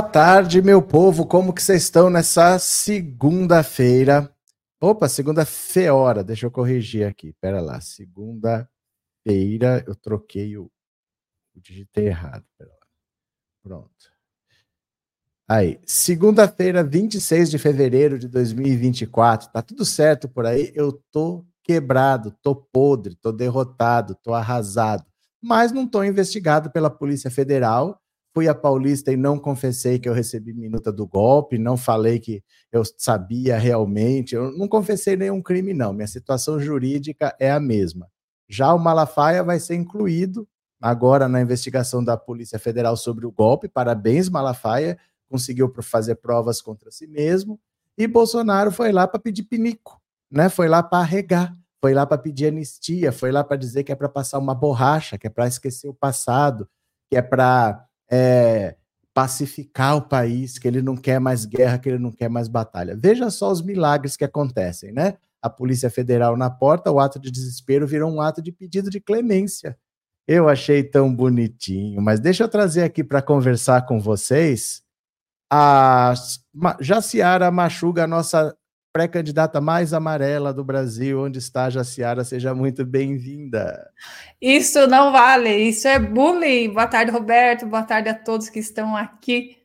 Boa tarde, meu povo. Como que vocês estão nessa segunda-feira? Opa, segunda-feira. Deixa eu corrigir aqui. Pera lá. Segunda-feira. Eu troquei o. o digitei errado. Pronto. Aí. Segunda-feira, 26 de fevereiro de 2024. Tá tudo certo por aí? Eu tô quebrado, tô podre, tô derrotado, tô arrasado. Mas não tô investigado pela Polícia Federal fui a Paulista e não confessei que eu recebi minuta do golpe, não falei que eu sabia realmente, eu não confessei nenhum crime, não. Minha situação jurídica é a mesma. Já o Malafaia vai ser incluído agora na investigação da Polícia Federal sobre o golpe. Parabéns, Malafaia, conseguiu fazer provas contra si mesmo. E Bolsonaro foi lá para pedir pinico, né? Foi lá para arregar, foi lá para pedir anistia, foi lá para dizer que é para passar uma borracha, que é para esquecer o passado, que é para é, pacificar o país, que ele não quer mais guerra, que ele não quer mais batalha. Veja só os milagres que acontecem, né? A Polícia Federal na porta, o ato de desespero virou um ato de pedido de clemência. Eu achei tão bonitinho, mas deixa eu trazer aqui para conversar com vocês a Jaciara Machuga, nossa pré-candidata mais amarela do Brasil, onde está Jaciara, seja muito bem-vinda. Isso não vale, isso é bullying. Boa tarde, Roberto, boa tarde a todos que estão aqui.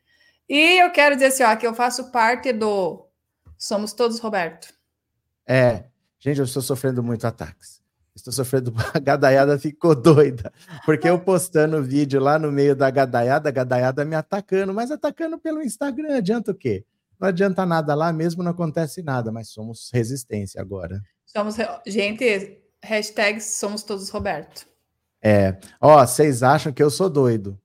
E eu quero dizer assim, ó, que eu faço parte do Somos Todos Roberto. É, gente, eu estou sofrendo muito ataques. Estou sofrendo, a gadaiada ficou doida, porque eu postando vídeo lá no meio da gadaiada, a gadaiada me atacando, mas atacando pelo Instagram, adianta o quê? Não adianta nada lá mesmo, não acontece nada, mas somos resistência agora. Somos, gente, hashtag somos todos Roberto. É, ó, vocês acham que eu sou doido,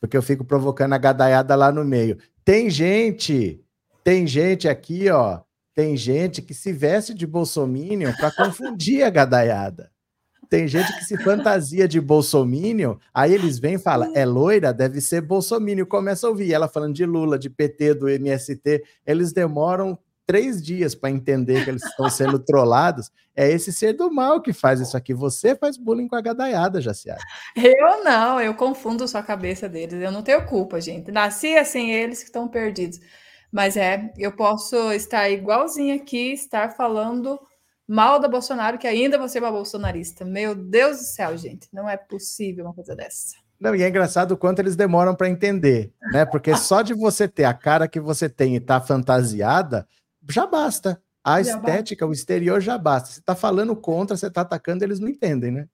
porque eu fico provocando a gadaiada lá no meio. Tem gente, tem gente aqui, ó, tem gente que se veste de bolsominion para confundir a gadaiada. Tem gente que se fantasia de bolsomínio, aí eles vêm e falam, é loira, deve ser bolsomínio. Começa a ouvir ela falando de Lula, de PT, do MST. Eles demoram três dias para entender que eles estão sendo trollados. É esse ser do mal que faz isso aqui. Você faz bullying com a gadaiada, Jaciara. Eu não, eu confundo sua cabeça deles. Eu não tenho culpa, gente. Nasci assim, eles que estão perdidos. Mas é, eu posso estar igualzinho aqui, estar falando mal da Bolsonaro, que ainda você é uma bolsonarista. Meu Deus do céu, gente, não é possível uma coisa dessa. Não, e é engraçado o quanto eles demoram para entender, né? Porque só de você ter a cara que você tem e estar tá fantasiada, já basta. A já estética, basta. o exterior já basta. Você está falando contra, você está atacando, eles não entendem, né?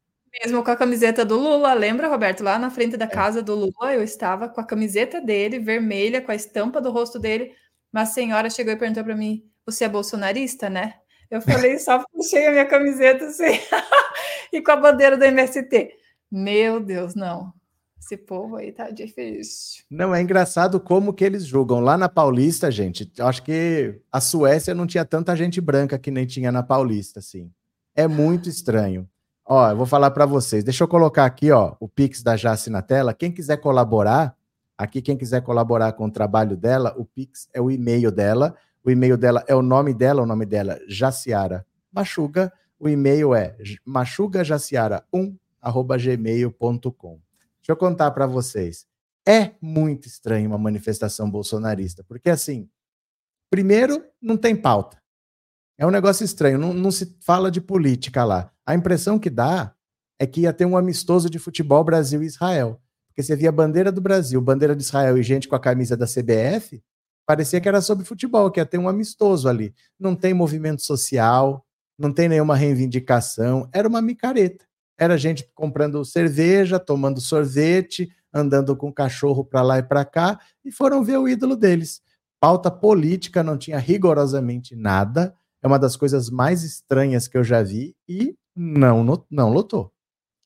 Mesmo com a camiseta do Lula, lembra, Roberto? Lá na frente da é. casa do Lula, eu estava com a camiseta dele, vermelha, com a estampa do rosto dele. Uma senhora chegou e perguntou para mim: Você é bolsonarista, né? Eu falei, só puxei a minha camiseta assim, e com a bandeira do MST. Meu Deus, não. Esse povo aí tá difícil. Não, é engraçado como que eles julgam. Lá na Paulista, gente, acho que a Suécia não tinha tanta gente branca que nem tinha na Paulista, assim. É muito estranho. Ó, eu vou falar para vocês. Deixa eu colocar aqui, ó, o Pix da Jace na tela. Quem quiser colaborar, aqui quem quiser colaborar com o trabalho dela, o Pix é o e-mail dela o e-mail dela é o nome dela, o nome dela, Jaciara Machuga. O e-mail é machugajaciara1@gmail.com. Deixa eu contar para vocês. É muito estranho uma manifestação bolsonarista, porque assim, primeiro, não tem pauta. É um negócio estranho, não, não se fala de política lá. A impressão que dá é que ia ter um amistoso de futebol Brasil e Israel. Porque você via bandeira do Brasil, bandeira de Israel e gente com a camisa da CBF, Parecia que era sobre futebol, que ia ter um amistoso ali. Não tem movimento social, não tem nenhuma reivindicação. Era uma micareta. Era gente comprando cerveja, tomando sorvete, andando com cachorro para lá e para cá, e foram ver o ídolo deles. Pauta política não tinha rigorosamente nada. É uma das coisas mais estranhas que eu já vi e não, não lotou.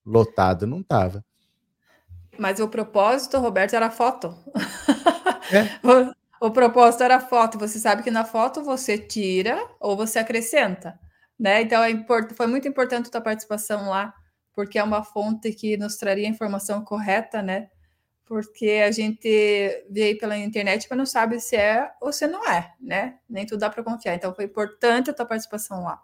Lotado não estava. Mas o propósito, Roberto, era foto. É. o, propósito era foto. Você sabe que na foto você tira ou você acrescenta. Né? Então é import... foi muito importante a tua participação lá, porque é uma fonte que nos traria a informação correta, né? Porque a gente vê aí pela internet, mas não sabe se é ou se não é, né? Nem tudo dá para confiar. Então foi importante a tua participação lá.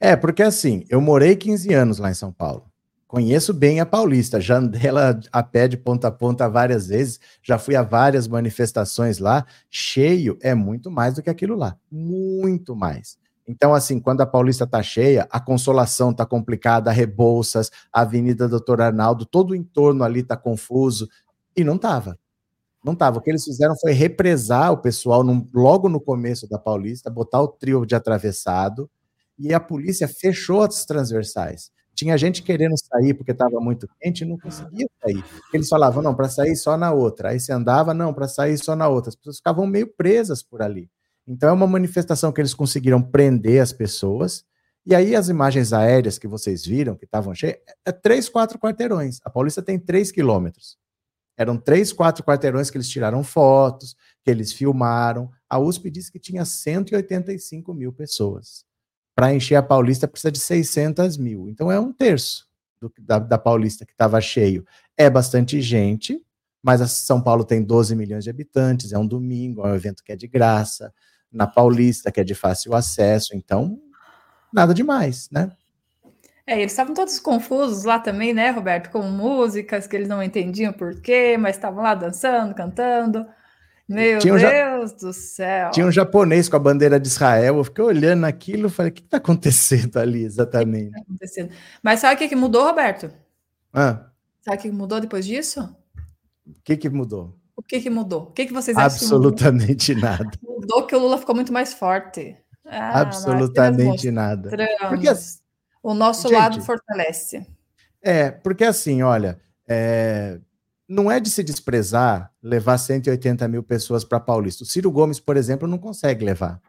É, porque assim, eu morei 15 anos lá em São Paulo. Conheço bem a Paulista, já andei ela a pé de ponta a ponta várias vezes, já fui a várias manifestações lá. Cheio é muito mais do que aquilo lá, muito mais. Então, assim, quando a Paulista tá cheia, a Consolação tá complicada, a Rebouças, a Avenida Doutor Arnaldo, todo o entorno ali tá confuso. E não tava. Não tava. O que eles fizeram foi represar o pessoal num, logo no começo da Paulista, botar o trio de atravessado, e a polícia fechou as transversais. Tinha gente querendo sair porque estava muito quente e não conseguia sair. Eles falavam, não, para sair só na outra. Aí você andava, não, para sair só na outra. As pessoas ficavam meio presas por ali. Então é uma manifestação que eles conseguiram prender as pessoas. E aí as imagens aéreas que vocês viram, que estavam cheias, é três, quatro quarteirões. A Paulista tem três quilômetros. Eram três, quatro quarteirões que eles tiraram fotos, que eles filmaram. A USP disse que tinha 185 mil pessoas para encher a Paulista precisa de 600 mil. Então é um terço do, da, da Paulista que estava cheio. É bastante gente, mas São Paulo tem 12 milhões de habitantes, é um domingo, é um evento que é de graça. Na Paulista, que é de fácil acesso, então nada demais, né? É, eles estavam todos confusos lá também, né, Roberto? Com músicas que eles não entendiam por quê, mas estavam lá dançando, cantando. Meu um Deus do céu. Tinha um japonês com a bandeira de Israel. Eu fiquei olhando aquilo e falei: o que está acontecendo ali exatamente? Que que tá acontecendo? Mas sabe o que, que mudou, Roberto? Ah. Sabe o que mudou depois disso? O que, que mudou? O que, que mudou? O que, que vocês acham? Absolutamente nada. Mudou que o Lula ficou muito mais forte. Ah, Absolutamente nada. Porque, o nosso gente, lado fortalece. É, porque assim, olha, é, não é de se desprezar levar 180 mil pessoas para Paulista. O Ciro Gomes, por exemplo, não consegue levar.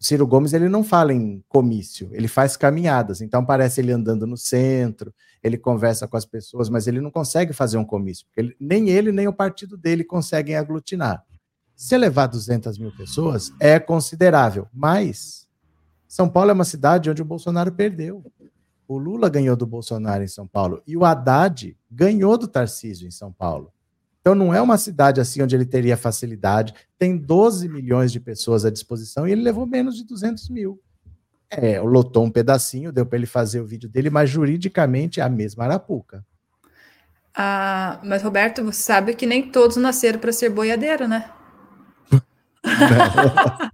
O Ciro Gomes ele não fala em comício, ele faz caminhadas. Então parece ele andando no centro, ele conversa com as pessoas, mas ele não consegue fazer um comício. Ele, nem ele nem o partido dele conseguem aglutinar. Se levar 200 mil pessoas é considerável, mas São Paulo é uma cidade onde o Bolsonaro perdeu. O Lula ganhou do Bolsonaro em São Paulo e o Haddad ganhou do Tarcísio em São Paulo. Então não é uma cidade assim onde ele teria facilidade. Tem 12 milhões de pessoas à disposição e ele levou menos de 200 mil. É, lotou um pedacinho, deu para ele fazer o vídeo dele, mas juridicamente é a mesma arapuca. Ah, mas Roberto, você sabe que nem todos nasceram para ser boiadeiro, né?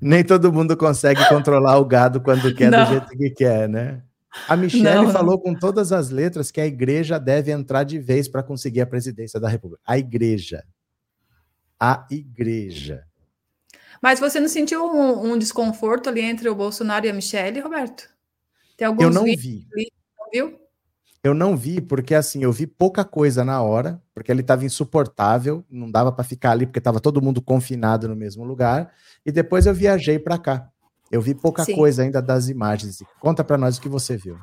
nem todo mundo consegue controlar o gado quando quer Não. do jeito que quer, né? A Michelle falou com todas as letras que a igreja deve entrar de vez para conseguir a presidência da República. A igreja. A igreja. Mas você não sentiu um, um desconforto ali entre o Bolsonaro e a Michelle, Roberto? Tem alguns eu não vi. Ali, não viu? Eu não vi, porque assim, eu vi pouca coisa na hora, porque ele estava insuportável, não dava para ficar ali, porque estava todo mundo confinado no mesmo lugar. E depois eu viajei para cá. Eu vi pouca Sim. coisa ainda das imagens. Conta para nós o que você viu.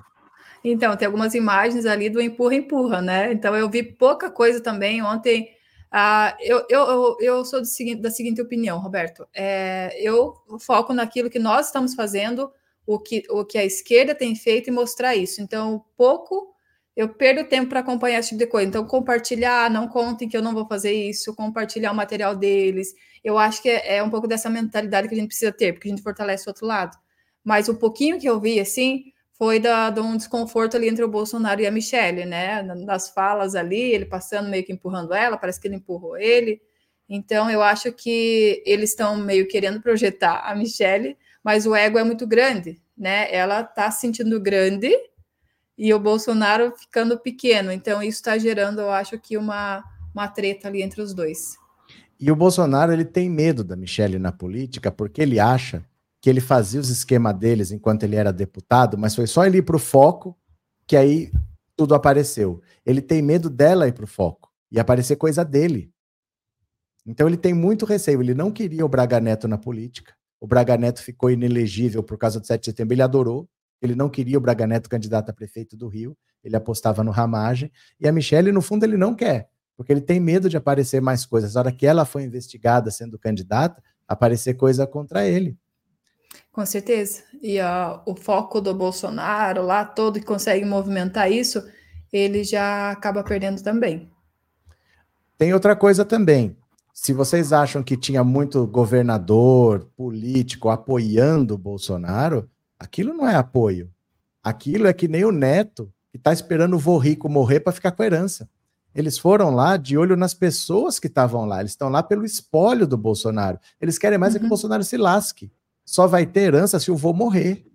Então, tem algumas imagens ali do empurra-empurra, né? Então, eu vi pouca coisa também. Ontem, uh, eu, eu, eu sou seguinte, da seguinte opinião, Roberto. É, eu foco naquilo que nós estamos fazendo, o que, o que a esquerda tem feito e mostrar isso. Então, pouco eu perdo tempo para acompanhar esse tipo de coisa. Então, compartilhar, não contem que eu não vou fazer isso, compartilhar o material deles eu acho que é, é um pouco dessa mentalidade que a gente precisa ter, porque a gente fortalece o outro lado. Mas o pouquinho que eu vi, assim, foi da, de um desconforto ali entre o Bolsonaro e a Michelle, né? Nas falas ali, ele passando meio que empurrando ela, parece que ele empurrou ele. Então, eu acho que eles estão meio querendo projetar a Michelle, mas o ego é muito grande, né? Ela está se sentindo grande e o Bolsonaro ficando pequeno. Então, isso está gerando, eu acho que, uma, uma treta ali entre os dois. E o Bolsonaro ele tem medo da Michelle na política porque ele acha que ele fazia os esquemas deles enquanto ele era deputado, mas foi só ele ir para o foco que aí tudo apareceu. Ele tem medo dela ir para o foco e aparecer coisa dele. Então ele tem muito receio. Ele não queria o Braga Neto na política. O Braga Neto ficou inelegível por causa do 7 de setembro. Ele adorou. Ele não queria o Braga Neto candidato a prefeito do Rio. Ele apostava no Ramagem. E a Michelle, no fundo, ele não quer, porque ele tem medo de aparecer mais coisas. Na hora que ela foi investigada sendo candidata, aparecer coisa contra ele. Com certeza. E o foco do Bolsonaro lá todo que consegue movimentar isso, ele já acaba perdendo também. Tem outra coisa também. Se vocês acham que tinha muito governador, político apoiando o Bolsonaro, aquilo não é apoio. Aquilo é que nem o neto que está esperando o vô rico morrer para ficar com a herança. Eles foram lá de olho nas pessoas que estavam lá. Eles estão lá pelo espólio do Bolsonaro. Eles querem mais uhum. é que o uhum. Bolsonaro se lasque. Só vai ter herança se o vô morrer.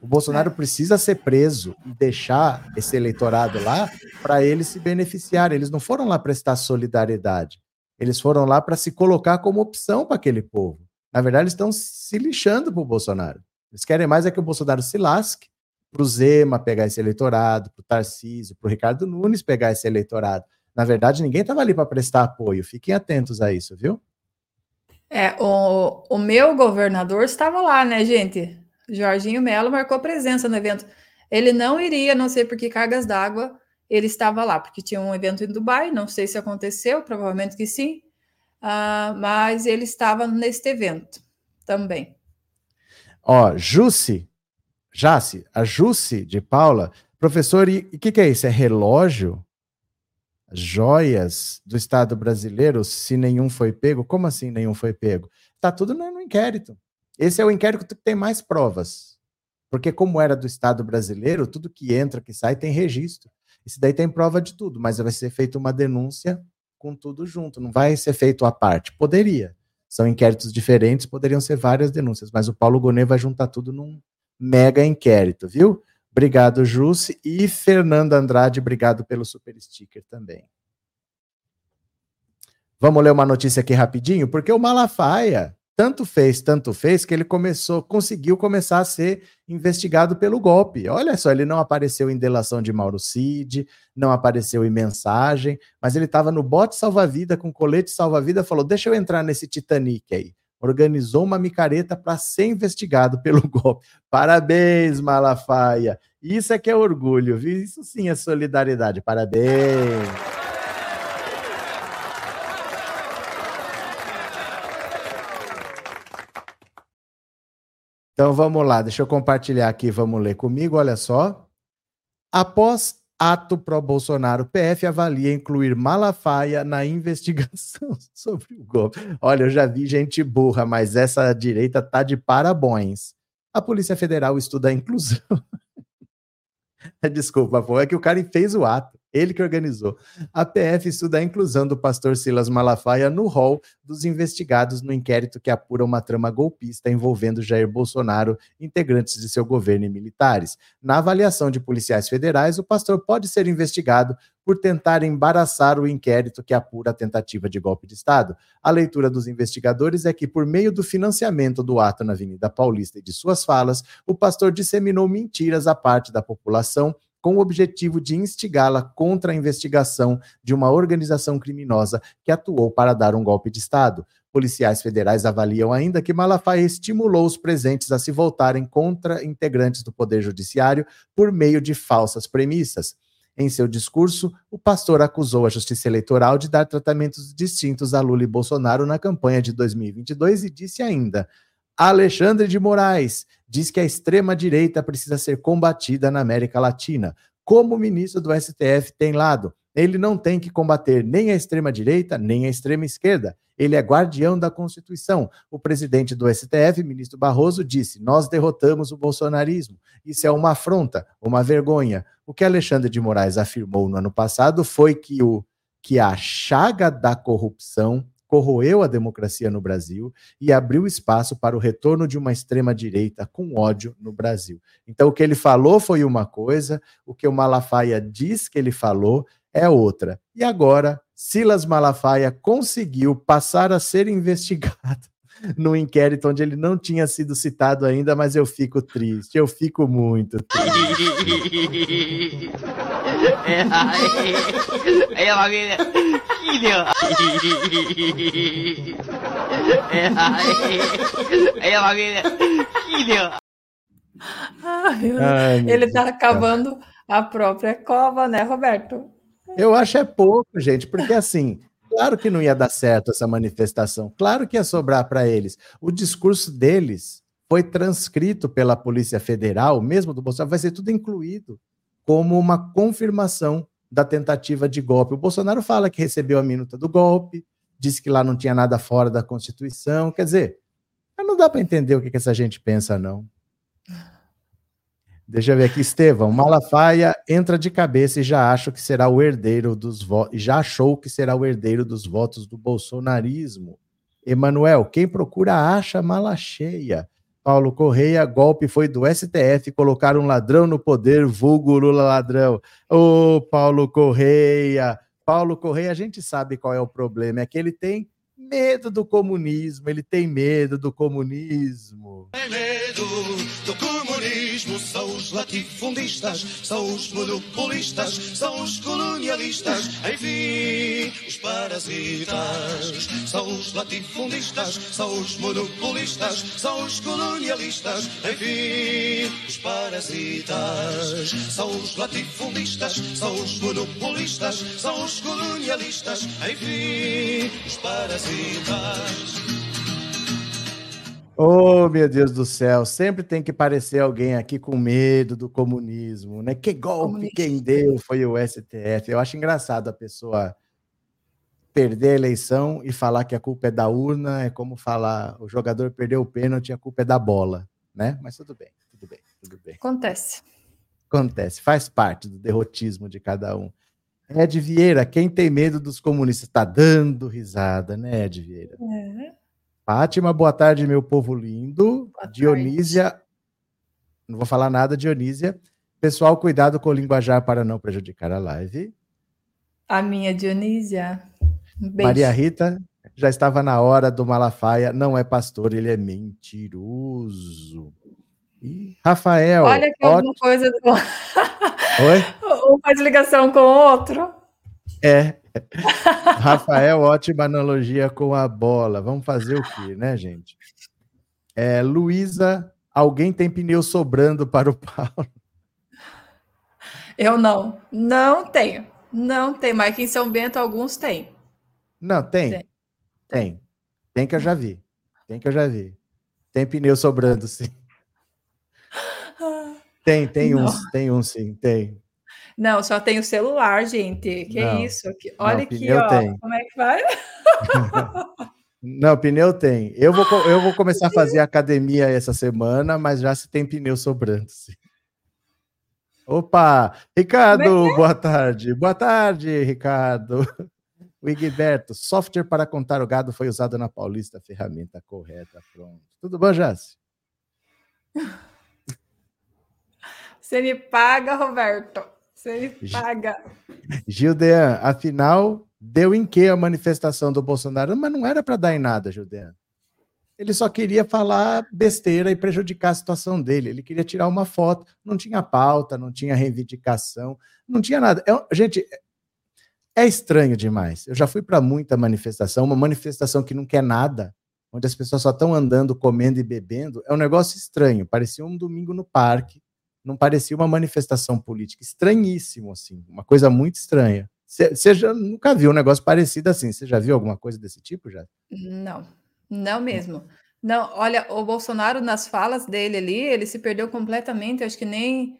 O Bolsonaro é. precisa ser preso e deixar esse eleitorado lá para eles se beneficiarem. Eles não foram lá prestar solidariedade. Eles foram lá para se colocar como opção para aquele povo. Na verdade, eles estão se lixando para o Bolsonaro. Eles querem mais é que o Bolsonaro se lasque para o Zema pegar esse eleitorado, para o Tarcísio, para o Ricardo Nunes pegar esse eleitorado. Na verdade, ninguém estava ali para prestar apoio. Fiquem atentos a isso, viu? É, o, o meu governador estava lá, né, gente? Jorginho Melo marcou presença no evento. Ele não iria, não sei por que cargas d'água, ele estava lá, porque tinha um evento em Dubai, não sei se aconteceu, provavelmente que sim, uh, mas ele estava neste evento também. Ó, Jussi, Jace, a Jussi de Paula, professor, e o que, que é isso? É relógio? Joias do Estado brasileiro, se nenhum foi pego? Como assim nenhum foi pego? Está tudo no, no inquérito. Esse é o inquérito que tem mais provas. Porque, como era do Estado brasileiro, tudo que entra, que sai, tem registro. Isso daí tem prova de tudo, mas vai ser feita uma denúncia com tudo junto, não vai ser feito à parte. Poderia. São inquéritos diferentes, poderiam ser várias denúncias, mas o Paulo Gonet vai juntar tudo num mega inquérito, viu? Obrigado, Jusce. E Fernanda Andrade, obrigado pelo super sticker também. Vamos ler uma notícia aqui rapidinho, porque o Malafaia tanto fez, tanto fez, que ele começou, conseguiu começar a ser investigado pelo golpe. Olha só, ele não apareceu em delação de Mauro Cid, não apareceu em mensagem, mas ele estava no bote salva-vida com colete salva-vida, falou: "Deixa eu entrar nesse Titanic aí". Organizou uma micareta para ser investigado pelo golpe. Parabéns, Malafaia. Isso é que é orgulho, viu? Isso sim é solidariedade. Parabéns. Então vamos lá, deixa eu compartilhar aqui, vamos ler comigo, olha só. Após ato pró-Bolsonaro, PF avalia incluir Malafaia na investigação sobre o golpe. Olha, eu já vi gente burra, mas essa direita tá de parabéns. A Polícia Federal estuda a inclusão. Desculpa, pô, é que o cara fez o ato. Ele que organizou. A PF estuda a inclusão do pastor Silas Malafaia no rol dos investigados no inquérito que apura uma trama golpista envolvendo Jair Bolsonaro, integrantes de seu governo e militares. Na avaliação de policiais federais, o pastor pode ser investigado por tentar embaraçar o inquérito que apura a tentativa de golpe de Estado. A leitura dos investigadores é que, por meio do financiamento do ato na Avenida Paulista e de suas falas, o pastor disseminou mentiras à parte da população com o objetivo de instigá-la contra a investigação de uma organização criminosa que atuou para dar um golpe de Estado. Policiais federais avaliam ainda que Malafaia estimulou os presentes a se voltarem contra integrantes do Poder Judiciário por meio de falsas premissas. Em seu discurso, o pastor acusou a Justiça Eleitoral de dar tratamentos distintos a Lula e Bolsonaro na campanha de 2022 e disse ainda: Alexandre de Moraes diz que a extrema-direita precisa ser combatida na América Latina. Como o ministro do STF tem lado, ele não tem que combater nem a extrema-direita, nem a extrema-esquerda. Ele é guardião da Constituição. O presidente do STF, ministro Barroso, disse: Nós derrotamos o bolsonarismo. Isso é uma afronta, uma vergonha. O que Alexandre de Moraes afirmou no ano passado foi que, o, que a chaga da corrupção corroeu a democracia no Brasil e abriu espaço para o retorno de uma extrema-direita com ódio no Brasil. Então, o que ele falou foi uma coisa, o que o Malafaia diz que ele falou é outra. E agora, Silas Malafaia conseguiu passar a ser investigado no inquérito onde ele não tinha sido citado ainda, mas eu fico triste, eu fico muito triste. É, aí, a família, filho. É, aí, a família, filho. Ele tá acabando a própria cova, né, Roberto? Eu acho é pouco, gente, porque assim, claro que não ia dar certo essa manifestação, claro que ia sobrar para eles. O discurso deles foi transcrito pela Polícia Federal, mesmo do Bolsonaro, vai ser tudo incluído como uma confirmação da tentativa de golpe. O Bolsonaro fala que recebeu a minuta do golpe, disse que lá não tinha nada fora da Constituição, quer dizer, não dá para entender o que, que essa gente pensa, não. Deixa eu ver aqui, Estevão. Malafaia entra de cabeça e já acha que será o herdeiro dos votos. Já achou que será o herdeiro dos votos do bolsonarismo. Emanuel, quem procura acha mala cheia. Paulo Correia, golpe foi do STF colocar um ladrão no poder, vulgo Lula ladrão. Ô, oh, Paulo Correia. Paulo Correia, a gente sabe qual é o problema, é que ele tem medo do comunismo, ele tem medo do comunismo. Tem medo do comunismo, são os latifundistas, são os monopolistas, são os colonialistas, enfim, os parasitas. São os latifundistas, são os monopolistas, são os colonialistas, enfim, os parasitas. São os latifundistas, são os monopolistas, são os colonialistas, enfim, os parasitas. Oh, meu Deus do céu, sempre tem que parecer alguém aqui com medo do comunismo, né? Que golpe quem deu foi o STF. Eu acho engraçado a pessoa perder a eleição e falar que a culpa é da urna, é como falar o jogador perdeu o pênalti, a culpa é da bola, né? Mas tudo bem, tudo bem, tudo bem. Acontece. Acontece, faz parte do derrotismo de cada um. Ed Vieira, quem tem medo dos comunistas? Está dando risada, né, Ed Vieira? É. Fátima, boa tarde, meu povo lindo. Boa Dionísia, tarde. não vou falar nada, Dionísia. Pessoal, cuidado com o linguajar para não prejudicar a live. A minha Dionísia. Um Maria Rita, já estava na hora do Malafaia, não é pastor, ele é mentiroso. E Rafael. Olha que alguma coisa. Oi? Um faz ligação com o outro. É. Rafael, ótima analogia com a bola. Vamos fazer o quê, né, gente? É, Luísa, alguém tem pneu sobrando para o Paulo? Eu não. Não tenho. Não tem, mas aqui em São Bento alguns têm. Não, tem. Tem. Tem, tem que eu já vi. Tem que eu já vi. Tem pneu sobrando, sim. Tem, tem não. uns, tem uns sim, tem. Não, só tem o celular, gente. Que não, isso? Olha aqui, ó. Tem. Como é que vai? Não, pneu tem. Eu vou, eu vou começar a fazer academia essa semana, mas já se tem pneu sobrando. Sim. Opa! Ricardo, é, é boa tarde. Boa tarde, Ricardo. O Igberto, software para contar o gado foi usado na Paulista, ferramenta correta, pronto. Tudo bom, Jace? Você me paga, Roberto. Você me paga. Gildean, afinal, deu em que a manifestação do Bolsonaro? Mas não era para dar em nada, Gildean. Ele só queria falar besteira e prejudicar a situação dele. Ele queria tirar uma foto. Não tinha pauta, não tinha reivindicação, não tinha nada. É, gente, é estranho demais. Eu já fui para muita manifestação, uma manifestação que não quer nada, onde as pessoas só estão andando, comendo e bebendo. É um negócio estranho. Parecia um domingo no parque não parecia uma manifestação política. Estranhíssimo, assim, uma coisa muito estranha. Você já nunca viu um negócio parecido assim? Você já viu alguma coisa desse tipo já? Não, não mesmo. Não, olha, o Bolsonaro, nas falas dele ali, ele se perdeu completamente. Acho que nem.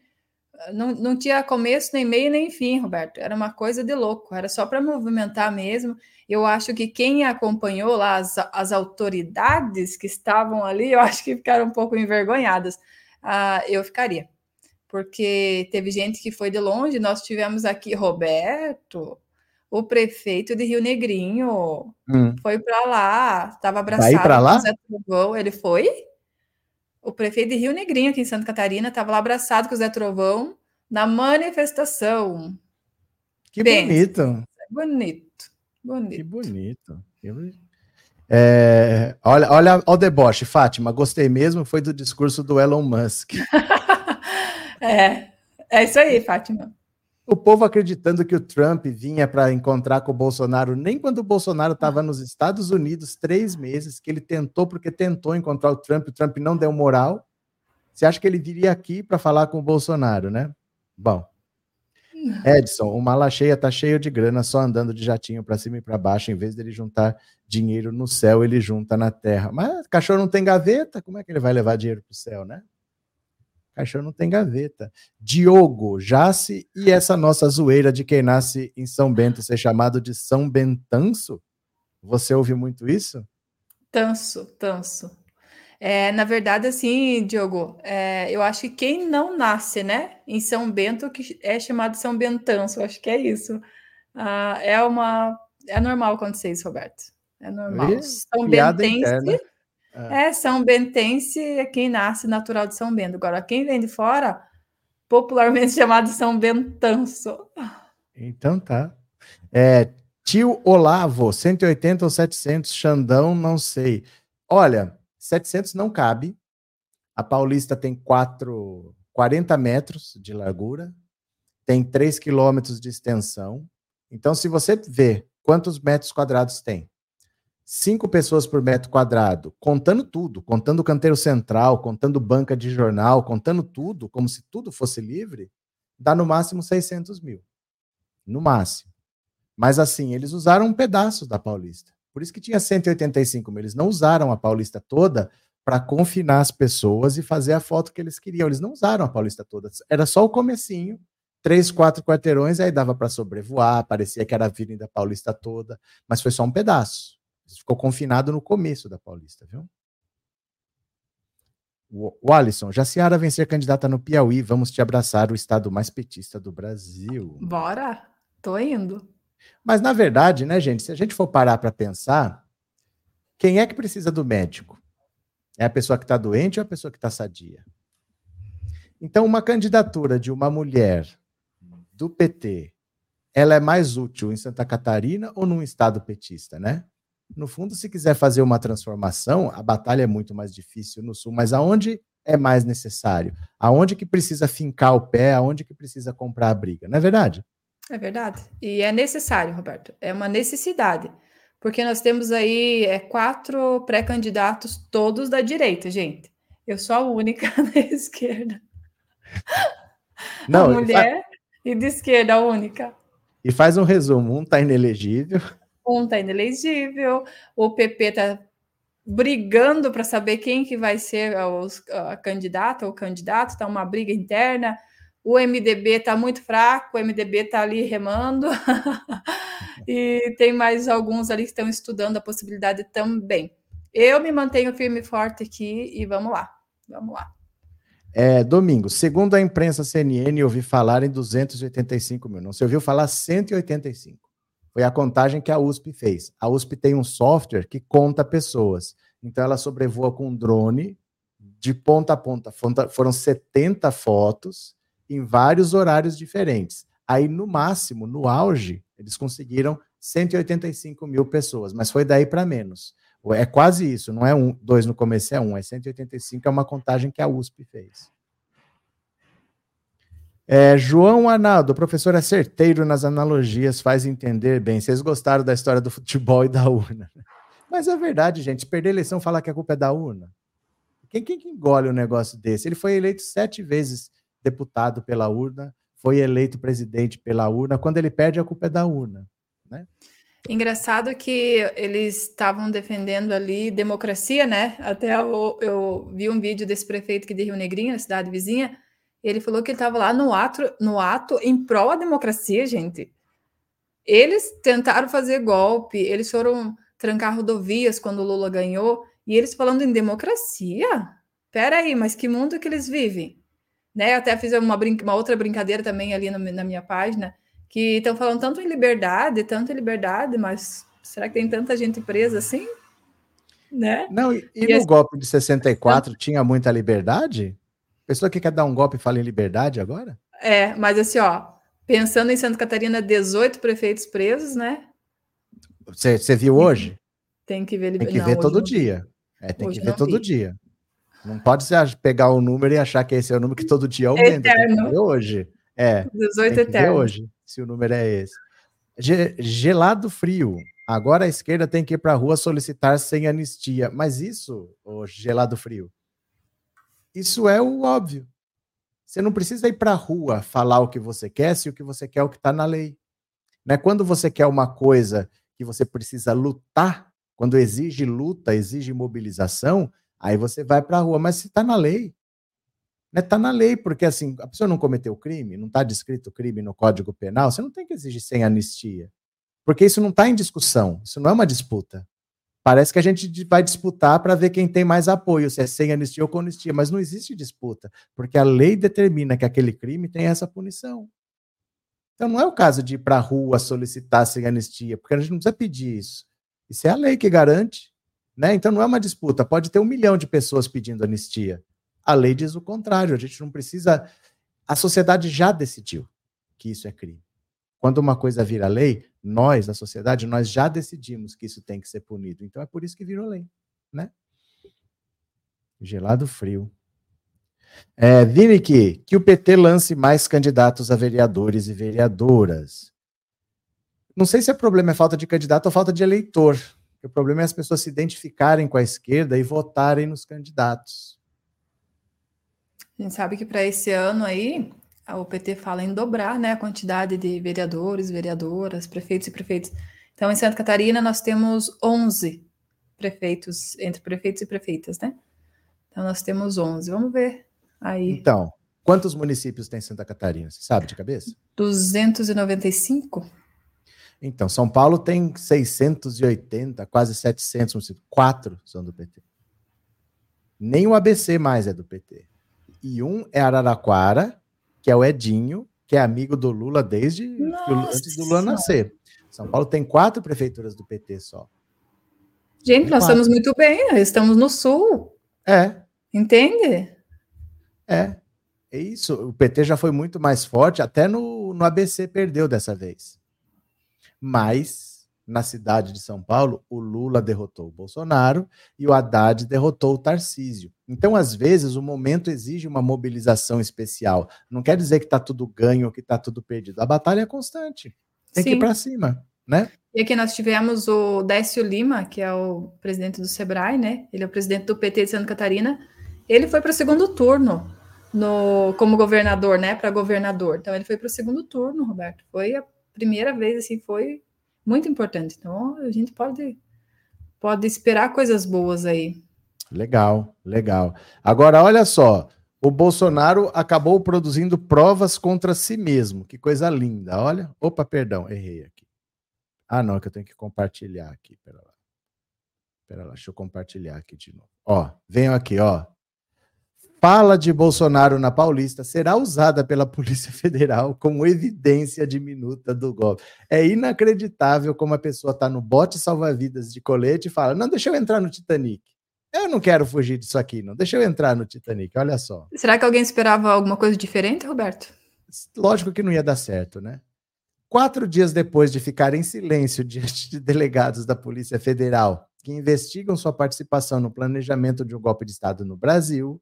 Não, não tinha começo, nem meio, nem fim, Roberto. Era uma coisa de louco, era só para movimentar mesmo. Eu acho que quem acompanhou lá, as, as autoridades que estavam ali, eu acho que ficaram um pouco envergonhadas. Ah, eu ficaria porque teve gente que foi de longe. Nós tivemos aqui Roberto, o prefeito de Rio Negrinho, hum. foi para lá, estava abraçado Vai lá? com o Zé Trovão. Ele foi? O prefeito de Rio Negrinho, aqui em Santa Catarina, estava lá abraçado com o Zé Trovão na manifestação. Que bonito. Bonito. Bonito. Que bonito. É, olha, olha o deboche, Fátima. Gostei mesmo, foi do discurso do Elon Musk. É, é isso aí, Fátima. O povo acreditando que o Trump vinha para encontrar com o Bolsonaro, nem quando o Bolsonaro estava nos Estados Unidos, três meses, que ele tentou, porque tentou encontrar o Trump, o Trump não deu moral. Você acha que ele viria aqui para falar com o Bolsonaro, né? Bom. Edson, o mala cheia tá cheio de grana, só andando de jatinho para cima e para baixo, em vez dele juntar dinheiro no céu, ele junta na terra. Mas cachorro não tem gaveta, como é que ele vai levar dinheiro para o céu, né? Cachorro não tem gaveta. Diogo, Jace e essa nossa zoeira de quem nasce em São Bento ser chamado de São Bentanço? Você ouve muito isso? Tanso, tanso. É, na verdade, assim, Diogo, é, eu acho que quem não nasce, né, em São Bento, que é chamado São Bentanço, acho que é isso. Ah, é uma. É normal acontecer isso, Roberto. É normal. Ih, São Bentense. interna. Ah. É, São Bentense é quem nasce natural de São Bento. Agora, quem vem de fora, popularmente chamado São Bentanço. Então tá. É, tio Olavo, 180 ou 700, Xandão, não sei. Olha, 700 não cabe. A Paulista tem 4, 40 metros de largura, tem 3 quilômetros de extensão. Então, se você vê quantos metros quadrados tem, cinco pessoas por metro quadrado, contando tudo, contando o canteiro central, contando banca de jornal, contando tudo, como se tudo fosse livre, dá no máximo 600 mil. No máximo. Mas assim, eles usaram um pedaço da Paulista. Por isso que tinha 185 mil. Eles não usaram a Paulista toda para confinar as pessoas e fazer a foto que eles queriam. Eles não usaram a Paulista toda. Era só o comecinho, três, quatro quarteirões, aí dava para sobrevoar, parecia que era a Avenida Paulista toda, mas foi só um pedaço. Ficou confinado no começo da Paulista, viu? O Alisson, Jaciara vem ser candidata no Piauí, vamos te abraçar, o estado mais petista do Brasil. Bora, tô indo. Mas na verdade, né, gente, se a gente for parar para pensar, quem é que precisa do médico? É a pessoa que está doente ou a pessoa que está sadia? Então, uma candidatura de uma mulher do PT, ela é mais útil em Santa Catarina ou num estado petista, né? No fundo, se quiser fazer uma transformação, a batalha é muito mais difícil no sul, mas aonde é mais necessário? Aonde que precisa fincar o pé? Aonde que precisa comprar a briga? Não é verdade? É verdade. E é necessário, Roberto. É uma necessidade. Porque nós temos aí é, quatro pré-candidatos, todos da direita, gente. Eu sou a única da esquerda. Não, a e fa- mulher e de esquerda, a única. E faz um resumo: um está inelegível, Um tá inelegível, o PP tá brigando para saber quem que vai ser os, a candidata ou candidato, tá uma briga interna. O MDB tá muito fraco, o MDB tá ali remando. e tem mais alguns ali que estão estudando a possibilidade também. Eu me mantenho firme e forte aqui e vamos lá. Vamos lá. É, domingo, segundo a imprensa CNN, ouvi falar em 285 mil. Não se ouviu falar 185. Foi a contagem que a USP fez. A USP tem um software que conta pessoas. Então ela sobrevoa com um drone de ponta a ponta. Foram 70 fotos em vários horários diferentes. Aí, no máximo, no auge, eles conseguiram 185 mil pessoas, mas foi daí para menos. É quase isso, não é um, dois no começo, é um, é 185, é uma contagem que a USP fez. É, João Arnaldo, professor é certeiro nas analogias, faz entender bem. Vocês gostaram da história do futebol e da urna. Mas é verdade, gente. Perder a eleição falar que a culpa é da urna. Quem, que engole um negócio desse? Ele foi eleito sete vezes deputado pela urna, foi eleito presidente pela urna. Quando ele perde, a culpa é da urna. Engraçado que eles estavam defendendo ali democracia, né? Até eu, eu vi um vídeo desse prefeito aqui de Rio Negrinho, cidade vizinha, ele falou que ele estava lá no ato, no ato em prol da democracia, gente. Eles tentaram fazer golpe, eles foram trancar rodovias quando o Lula ganhou, e eles falando em democracia? Peraí, mas que mundo que eles vivem? Né? Eu até fiz uma, uma outra brincadeira também ali no- na minha página, que estão falando tanto em liberdade, tanto em liberdade, mas será que tem tanta gente presa assim? Né? Não, e, e no golpe de 64 tinha muita liberdade? Pessoa que quer dar um golpe fala em liberdade agora? É, mas assim, ó, pensando em Santa Catarina, 18 prefeitos presos, né? Você viu hoje? Tem que ver Tem que não, ver todo não. dia. É, tem Hoje que ver todo vi. dia. Não pode você pegar o número e achar que esse é o número que todo dia aumenta. Tem que eterno. ver hoje. É. 18 Tem que ver eternos. hoje, se o número é esse. Ge- gelado frio. Agora a esquerda tem que ir para a rua solicitar sem anistia. Mas isso, o gelado frio, isso é o óbvio. Você não precisa ir para a rua falar o que você quer, se o que você quer é o que está na lei. Né? Quando você quer uma coisa que você precisa lutar, quando exige luta, exige mobilização, aí você vai para a rua. Mas se está na lei, Está na lei, porque assim, a pessoa não cometeu crime, não está descrito crime no Código Penal, você não tem que exigir sem anistia. Porque isso não está em discussão, isso não é uma disputa. Parece que a gente vai disputar para ver quem tem mais apoio, se é sem anistia ou com anistia, mas não existe disputa, porque a lei determina que aquele crime tem essa punição. Então não é o caso de ir para a rua solicitar sem anistia, porque a gente não precisa pedir isso. Isso é a lei que garante. Né? Então não é uma disputa, pode ter um milhão de pessoas pedindo anistia. A lei diz o contrário, a gente não precisa. A sociedade já decidiu que isso é crime. Quando uma coisa vira lei, nós, a sociedade, nós já decidimos que isso tem que ser punido. Então é por isso que virou lei, né? Gelado frio. É, Vinick, que o PT lance mais candidatos a vereadores e vereadoras. Não sei se o problema é falta de candidato ou falta de eleitor. O problema é as pessoas se identificarem com a esquerda e votarem nos candidatos. A gente sabe que para esse ano aí, o PT fala em dobrar né, a quantidade de vereadores, vereadoras, prefeitos e prefeitos. Então, em Santa Catarina, nós temos 11 prefeitos, entre prefeitos e prefeitas, né? Então, nós temos 11. Vamos ver aí. Então, quantos municípios tem Santa Catarina? Você sabe de cabeça? 295? Então, São Paulo tem 680, quase 700 municípios. Quatro são do PT. Nem o ABC mais é do PT. E um é Araraquara, que é o Edinho, que é amigo do Lula desde Nossa antes do Lula nascer. São Paulo tem quatro prefeituras do PT só. Gente, nós Quatro. estamos muito bem, nós estamos no sul, É, entende? é. É isso. O PT já foi muito mais forte, até no, no ABC perdeu dessa vez. Mas, na cidade de São Paulo, o Lula derrotou o Bolsonaro e o Haddad derrotou o Tarcísio. Então, às vezes, o momento exige uma mobilização especial. Não quer dizer que está tudo ganho ou que está tudo perdido. A batalha é constante. Tem que ir Sim. para cima, né? E aqui nós tivemos o Décio Lima, que é o presidente do Sebrae, né? Ele é o presidente do PT de Santa Catarina. Ele foi para o segundo turno no, como governador, né? Para governador. Então ele foi para o segundo turno, Roberto. Foi a primeira vez, assim, foi muito importante. Então a gente pode, pode esperar coisas boas aí. Legal, legal. Agora, olha só. O Bolsonaro acabou produzindo provas contra si mesmo. Que coisa linda. Olha. Opa, perdão, errei aqui. Ah, não, é que eu tenho que compartilhar aqui. Pera lá. Pera lá, deixa eu compartilhar aqui de novo. Ó, venham aqui, ó. Fala de Bolsonaro na Paulista será usada pela Polícia Federal como evidência de minuta do golpe. É inacreditável como a pessoa está no bote salva-vidas de colete e fala: Não, deixa eu entrar no Titanic. Eu não quero fugir disso aqui, não. Deixa eu entrar no Titanic. Olha só. Será que alguém esperava alguma coisa diferente, Roberto? Lógico que não ia dar certo, né? Quatro dias depois de ficar em silêncio diante de delegados da Polícia Federal que investigam sua participação no planejamento de um golpe de Estado no Brasil,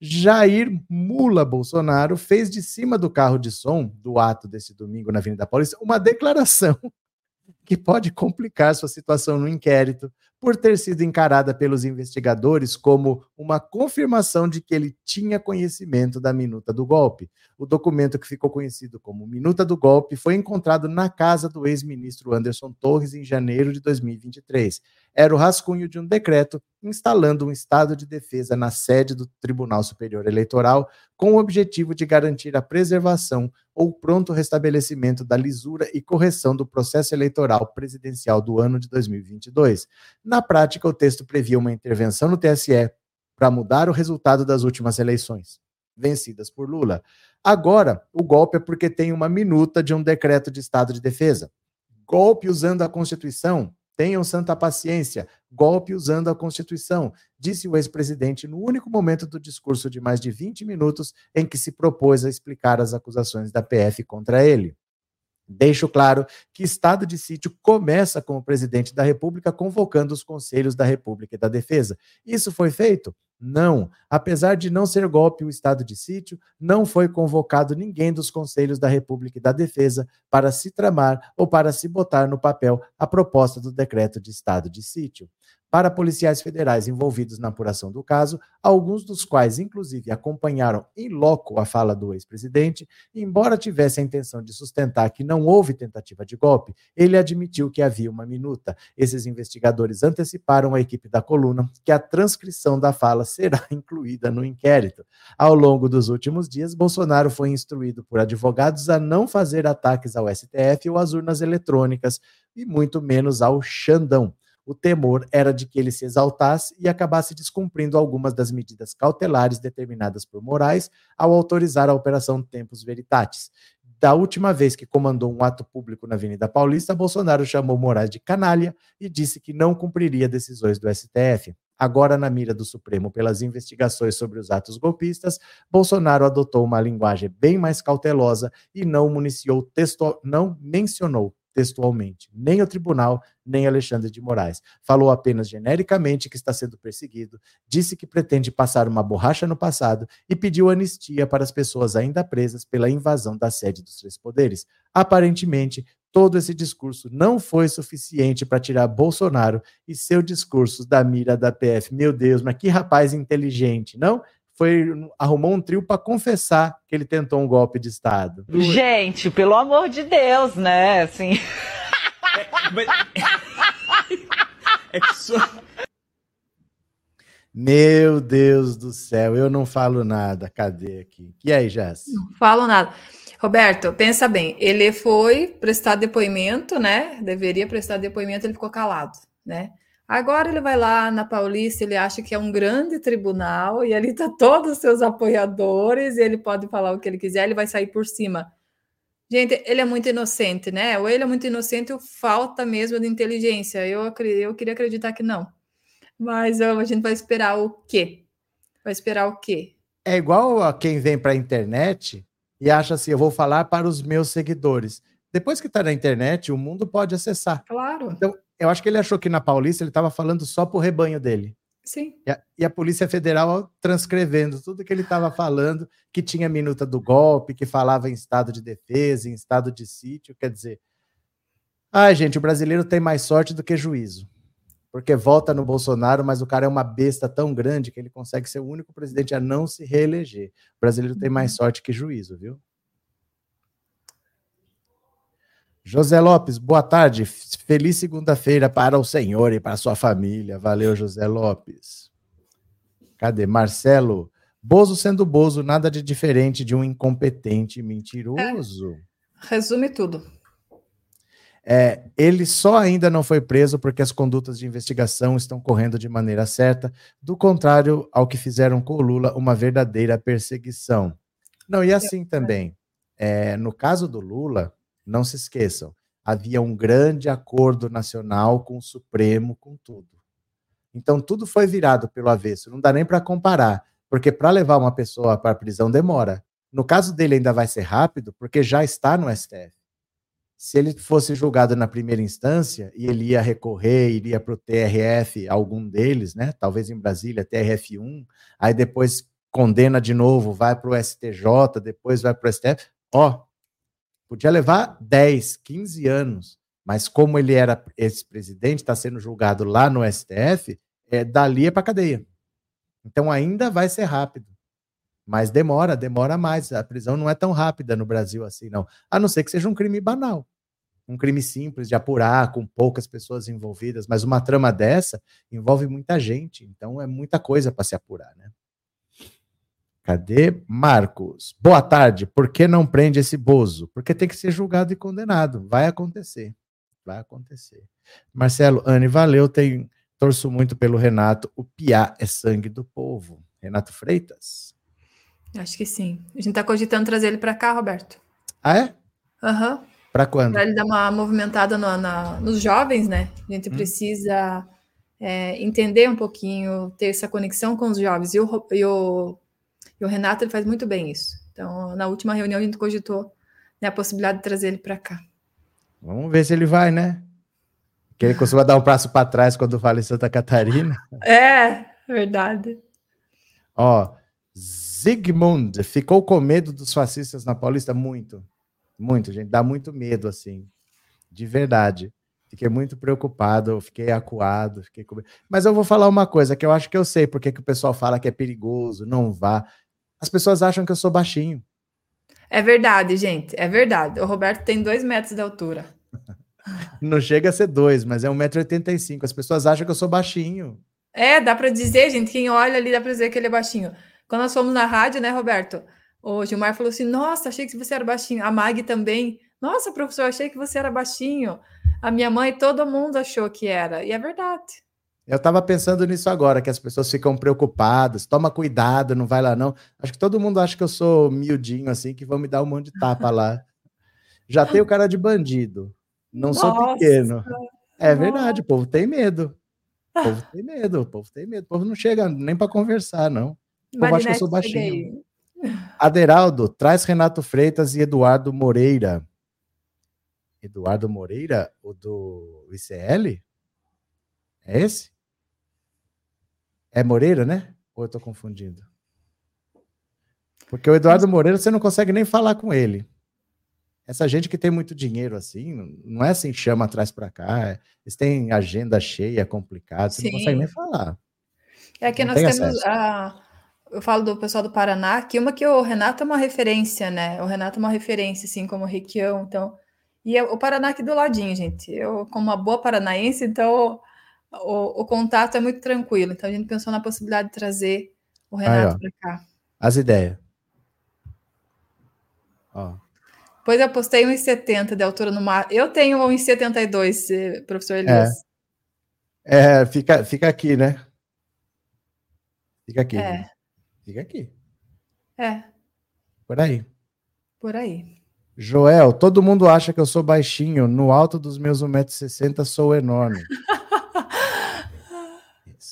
Jair Mula Bolsonaro fez de cima do carro de som do ato desse domingo na Avenida Paulista uma declaração que pode complicar sua situação no inquérito por ter sido encarada pelos investigadores como uma confirmação de que ele tinha conhecimento da minuta do golpe. O documento que ficou conhecido como Minuta do Golpe foi encontrado na casa do ex-ministro Anderson Torres em janeiro de 2023. Era o rascunho de um decreto instalando um estado de defesa na sede do Tribunal Superior Eleitoral com o objetivo de garantir a preservação ou pronto restabelecimento da lisura e correção do processo eleitoral presidencial do ano de 2022. Na prática, o texto previa uma intervenção no TSE para mudar o resultado das últimas eleições, vencidas por Lula. Agora, o golpe é porque tem uma minuta de um decreto de estado de defesa. Golpe usando a Constituição. Tenham santa paciência. Golpe usando a Constituição, disse o ex-presidente no único momento do discurso de mais de 20 minutos em que se propôs a explicar as acusações da PF contra ele. Deixo claro que estado de sítio começa com o presidente da República convocando os conselhos da República e da Defesa. Isso foi feito? Não. Apesar de não ser golpe o estado de sítio, não foi convocado ninguém dos conselhos da República e da Defesa para se tramar ou para se botar no papel a proposta do decreto de estado de sítio para policiais federais envolvidos na apuração do caso, alguns dos quais, inclusive, acompanharam em loco a fala do ex-presidente, embora tivesse a intenção de sustentar que não houve tentativa de golpe, ele admitiu que havia uma minuta. Esses investigadores anteciparam à equipe da coluna que a transcrição da fala será incluída no inquérito. Ao longo dos últimos dias, Bolsonaro foi instruído por advogados a não fazer ataques ao STF ou às urnas eletrônicas, e muito menos ao Xandão o temor era de que ele se exaltasse e acabasse descumprindo algumas das medidas cautelares determinadas por Moraes ao autorizar a Operação Tempos Veritatis. Da última vez que comandou um ato público na Avenida Paulista, Bolsonaro chamou Moraes de canalha e disse que não cumpriria decisões do STF. Agora, na mira do Supremo pelas investigações sobre os atos golpistas, Bolsonaro adotou uma linguagem bem mais cautelosa e não municiou não mencionou textualmente, nem o tribunal, nem Alexandre de Moraes. Falou apenas genericamente que está sendo perseguido, disse que pretende passar uma borracha no passado e pediu anistia para as pessoas ainda presas pela invasão da sede dos três poderes. Aparentemente, todo esse discurso não foi suficiente para tirar Bolsonaro e seu discurso da mira da PF. Meu Deus, mas que rapaz inteligente, não? Foi arrumou um trio para confessar que ele tentou um golpe de Estado. Gente, pelo amor de Deus, né? Assim. É, mas... é só... Meu Deus do céu, eu não falo nada. Cadê aqui? E aí, Jess? Não falo nada. Roberto, pensa bem, ele foi prestar depoimento, né? Deveria prestar depoimento, ele ficou calado, né? Agora ele vai lá na Paulista, ele acha que é um grande tribunal e ali está todos os seus apoiadores e ele pode falar o que ele quiser, ele vai sair por cima. Gente, ele é muito inocente, né? Ou ele é muito inocente ou falta mesmo de inteligência. Eu, eu queria acreditar que não. Mas a gente vai esperar o quê? Vai esperar o quê? É igual a quem vem para a internet e acha assim: eu vou falar para os meus seguidores. Depois que está na internet, o mundo pode acessar. Claro. Então, eu acho que ele achou que na Paulista ele estava falando só para o rebanho dele. Sim. E a, e a, Polícia Federal transcrevendo tudo que ele estava falando, que tinha minuta do golpe, que falava em estado de defesa, em estado de sítio. Quer dizer, ai, gente, o brasileiro tem mais sorte do que juízo. Porque vota no Bolsonaro, mas o cara é uma besta tão grande que ele consegue ser o único presidente a não se reeleger. O brasileiro tem mais uhum. sorte que juízo, viu? José Lopes, boa tarde. Feliz segunda-feira para o senhor e para a sua família. Valeu, José Lopes. Cadê? Marcelo. Bozo sendo Bozo, nada de diferente de um incompetente mentiroso. É. Resume tudo. É, ele só ainda não foi preso porque as condutas de investigação estão correndo de maneira certa, do contrário ao que fizeram com o Lula, uma verdadeira perseguição. Não, e assim também, é, no caso do Lula, não se esqueçam, havia um grande acordo nacional com o Supremo, com tudo. Então, tudo foi virado pelo avesso, não dá nem para comparar, porque para levar uma pessoa para a prisão demora. No caso dele, ainda vai ser rápido, porque já está no STF. Se ele fosse julgado na primeira instância e ele ia recorrer, iria para o TRF, algum deles, né? Talvez em Brasília, TRF1, aí depois condena de novo, vai para o STJ, depois vai para o STF. Ó, Podia levar 10, 15 anos, mas como ele era esse presidente, está sendo julgado lá no STF, é, dali é para cadeia. Então ainda vai ser rápido. Mas demora, demora mais. A prisão não é tão rápida no Brasil assim, não. A não ser que seja um crime banal. Um crime simples de apurar, com poucas pessoas envolvidas. Mas uma trama dessa envolve muita gente. Então é muita coisa para se apurar, né? Cadê Marcos? Boa tarde. Por que não prende esse Bozo? Porque tem que ser julgado e condenado. Vai acontecer. Vai acontecer. Marcelo, Anne, valeu. Tem, torço muito pelo Renato. O Piá é sangue do povo. Renato Freitas? Acho que sim. A gente está cogitando trazer ele para cá, Roberto. Ah, é? Aham. Uhum. Para quando? Para ele dar uma movimentada no, na, nos jovens, né? A gente hum. precisa é, entender um pouquinho, ter essa conexão com os jovens. E o, e o e o Renato ele faz muito bem isso. Então, na última reunião, a gente cogitou né, a possibilidade de trazer ele para cá. Vamos ver se ele vai, né? Que ele costuma dar um passo para trás quando fala em Santa Catarina. É, verdade. Ó, Zygmunt ficou com medo dos fascistas na Paulista? Muito. Muito, gente. Dá muito medo, assim. De verdade. Fiquei muito preocupado, fiquei acuado, fiquei com... Mas eu vou falar uma coisa que eu acho que eu sei porque que o pessoal fala que é perigoso, não vá. As pessoas acham que eu sou baixinho. É verdade, gente. É verdade. O Roberto tem dois metros de altura. Não chega a ser dois, mas é 1,85m. As pessoas acham que eu sou baixinho. É, dá para dizer, gente. Quem olha ali dá para dizer que ele é baixinho. Quando nós fomos na rádio, né, Roberto? O Gilmar falou assim: Nossa, achei que você era baixinho. A Mag também. Nossa, professor, achei que você era baixinho. A minha mãe, todo mundo achou que era. E é verdade. Eu estava pensando nisso agora, que as pessoas ficam preocupadas. Toma cuidado, não vai lá não. Acho que todo mundo acha que eu sou miudinho assim, que vão me dar um monte de tapa lá. Já tenho cara de bandido. Não Nossa. sou pequeno. É verdade, o povo tem medo. O povo tem medo, o povo tem medo. O povo não chega nem para conversar, não. O povo acha que eu sou baixinho. Aderaldo, traz Renato Freitas e Eduardo Moreira. Eduardo Moreira, o do ICL? É esse? É Moreira, né? Ou eu tô confundindo? Porque o Eduardo Moreira você não consegue nem falar com ele. Essa gente que tem muito dinheiro assim, não é assim chama atrás para cá, é, eles têm agenda cheia, complicada, você Sim. não consegue nem falar. É que não nós temos a eu falo do pessoal do Paraná, que uma que o Renato é uma referência, né? O Renato é uma referência, assim, como o Requião, então. E é o Paraná aqui do ladinho, gente. Eu, como uma boa paranaense, então o, o, contato é muito tranquilo. Então a gente pensou na possibilidade de trazer o Renato para cá. As ideias. Ó. Pois eu postei 1,70 de altura no mar. Eu tenho 1,72, eh, professor Elias. É, é fica, fica aqui, né? Fica aqui. É. Fica aqui. É. Por aí. Por aí. Joel, todo mundo acha que eu sou baixinho. No alto dos meus 1,60m sou enorme.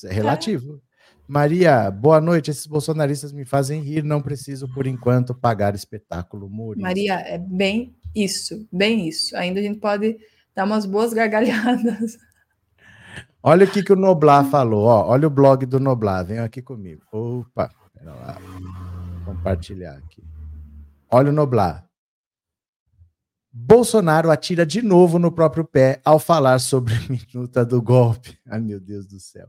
É relativo. Maria, boa noite. Esses bolsonaristas me fazem rir, não preciso, por enquanto, pagar espetáculo humorista. Maria, é bem isso, bem isso. Ainda a gente pode dar umas boas gargalhadas. Olha o que, que o Noblar falou, ó. Olha o blog do Noblar, vem aqui comigo. Opa, pera lá. Compartilhar aqui. Olha o Noblar. Bolsonaro atira de novo no próprio pé ao falar sobre a minuta do golpe. Ai, meu Deus do céu.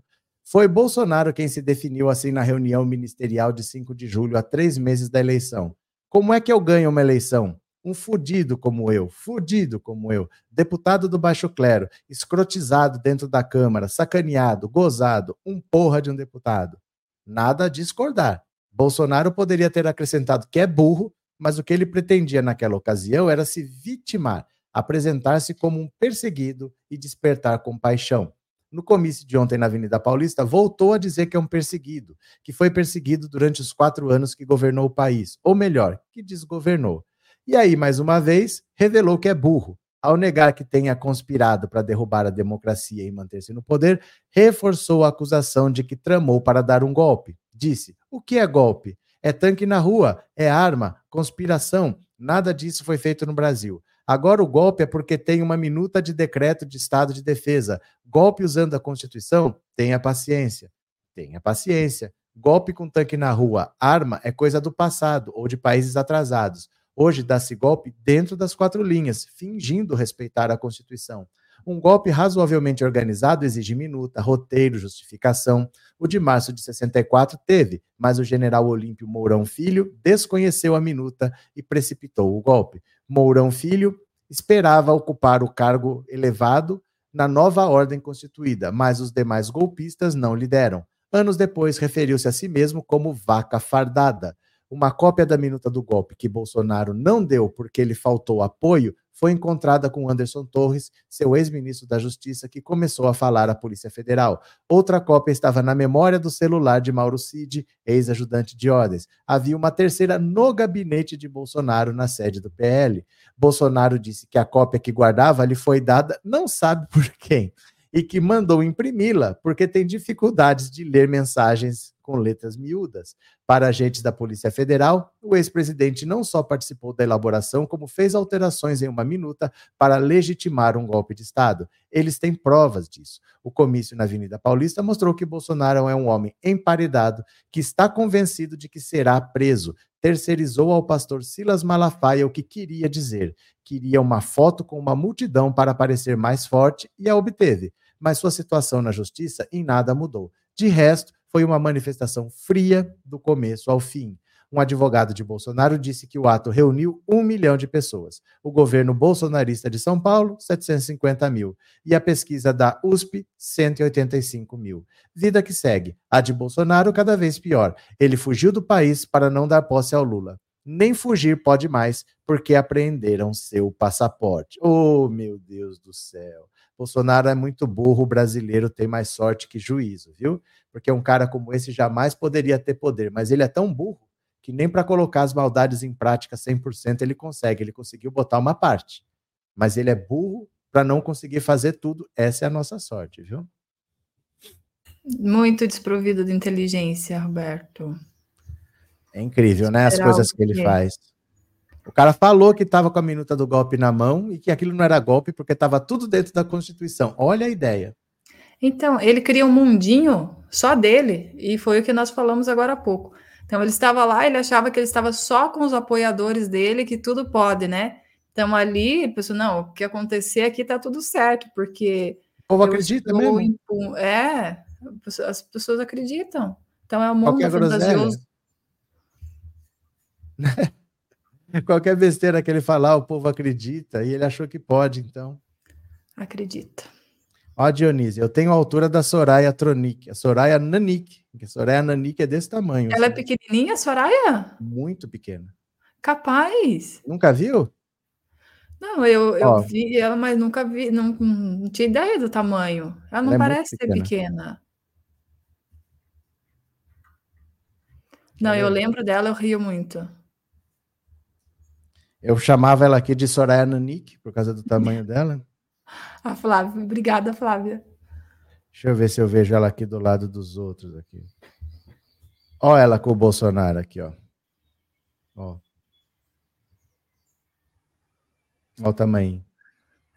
Foi Bolsonaro quem se definiu assim na reunião ministerial de 5 de julho, a três meses da eleição. Como é que eu ganho uma eleição? Um fudido como eu, fudido como eu, deputado do baixo clero, escrotizado dentro da Câmara, sacaneado, gozado, um porra de um deputado. Nada a discordar. Bolsonaro poderia ter acrescentado que é burro, mas o que ele pretendia naquela ocasião era se vitimar, apresentar-se como um perseguido e despertar compaixão no comício de ontem na Avenida Paulista, voltou a dizer que é um perseguido, que foi perseguido durante os quatro anos que governou o país, ou melhor, que desgovernou. E aí, mais uma vez, revelou que é burro. Ao negar que tenha conspirado para derrubar a democracia e manter-se no poder, reforçou a acusação de que tramou para dar um golpe. Disse: o que é golpe? É tanque na rua, é arma, conspiração. Nada disso foi feito no Brasil. Agora o golpe é porque tem uma minuta de decreto de estado de defesa. Golpe usando a Constituição? Tenha paciência. Tenha paciência. Golpe com tanque na rua, arma é coisa do passado ou de países atrasados. Hoje dá-se golpe dentro das quatro linhas, fingindo respeitar a Constituição. Um golpe razoavelmente organizado exige minuta, roteiro, justificação. O de março de 64 teve, mas o general Olímpio Mourão Filho desconheceu a minuta e precipitou o golpe. Mourão Filho esperava ocupar o cargo elevado na nova ordem constituída, mas os demais golpistas não lhe deram. Anos depois, referiu-se a si mesmo como vaca fardada. Uma cópia da minuta do golpe que Bolsonaro não deu porque lhe faltou apoio foi encontrada com Anderson Torres, seu ex-ministro da Justiça, que começou a falar à Polícia Federal. Outra cópia estava na memória do celular de Mauro Cid, ex-ajudante de ordens. Havia uma terceira no gabinete de Bolsonaro, na sede do PL. Bolsonaro disse que a cópia que guardava lhe foi dada, não sabe por quem, e que mandou imprimi-la porque tem dificuldades de ler mensagens com letras miúdas. Para agentes da Polícia Federal, o ex-presidente não só participou da elaboração, como fez alterações em uma minuta para legitimar um golpe de Estado. Eles têm provas disso. O comício na Avenida Paulista mostrou que Bolsonaro é um homem emparedado que está convencido de que será preso. Terceirizou ao pastor Silas Malafaia o que queria dizer. Queria uma foto com uma multidão para parecer mais forte e a obteve. Mas sua situação na justiça em nada mudou. De resto, foi uma manifestação fria do começo ao fim. Um advogado de Bolsonaro disse que o ato reuniu um milhão de pessoas. O governo bolsonarista de São Paulo, 750 mil. E a pesquisa da USP, 185 mil. Vida que segue. A de Bolsonaro, cada vez pior. Ele fugiu do país para não dar posse ao Lula. Nem fugir pode mais, porque apreenderam seu passaporte. Oh, meu Deus do céu. Bolsonaro é muito burro, o brasileiro tem mais sorte que juízo, viu? Porque um cara como esse jamais poderia ter poder, mas ele é tão burro que nem para colocar as maldades em prática 100% ele consegue, ele conseguiu botar uma parte. Mas ele é burro para não conseguir fazer tudo, essa é a nossa sorte, viu? Muito desprovido de inteligência, Roberto. É incrível, né? As coisas que ele faz. O cara falou que estava com a minuta do golpe na mão e que aquilo não era golpe porque estava tudo dentro da Constituição. Olha a ideia. Então, ele cria um mundinho só dele, e foi o que nós falamos agora há pouco. Então, ele estava lá, ele achava que ele estava só com os apoiadores dele, que tudo pode, né? Então, ali, pensou, não, o que acontecer aqui tá tudo certo, porque... O povo acredita mesmo? Impu... É, as pessoas acreditam. Então, é um mundo Qualquer fantasioso. Qualquer besteira que ele falar, o povo acredita, e ele achou que pode, então. Acredita. Ó, Dionísio, eu tenho a altura da Soraya Tronic, a Soraya Nanik, a Soraya Nanik é desse tamanho. Ela é assim. é pequenininha, Soraya? Muito pequena. Capaz. Nunca viu? Não, eu, eu vi ela, mas nunca vi, não, não tinha ideia do tamanho. Ela não ela é parece ser pequena. Não, eu lembro dela, eu rio muito. Eu chamava ela aqui de Soraya Nanik, por causa do tamanho dela. A Flávia, obrigada, Flávia. Deixa eu ver se eu vejo ela aqui do lado dos outros aqui. Ó ela com o Bolsonaro aqui, ó. Ó. Ó o tamanho.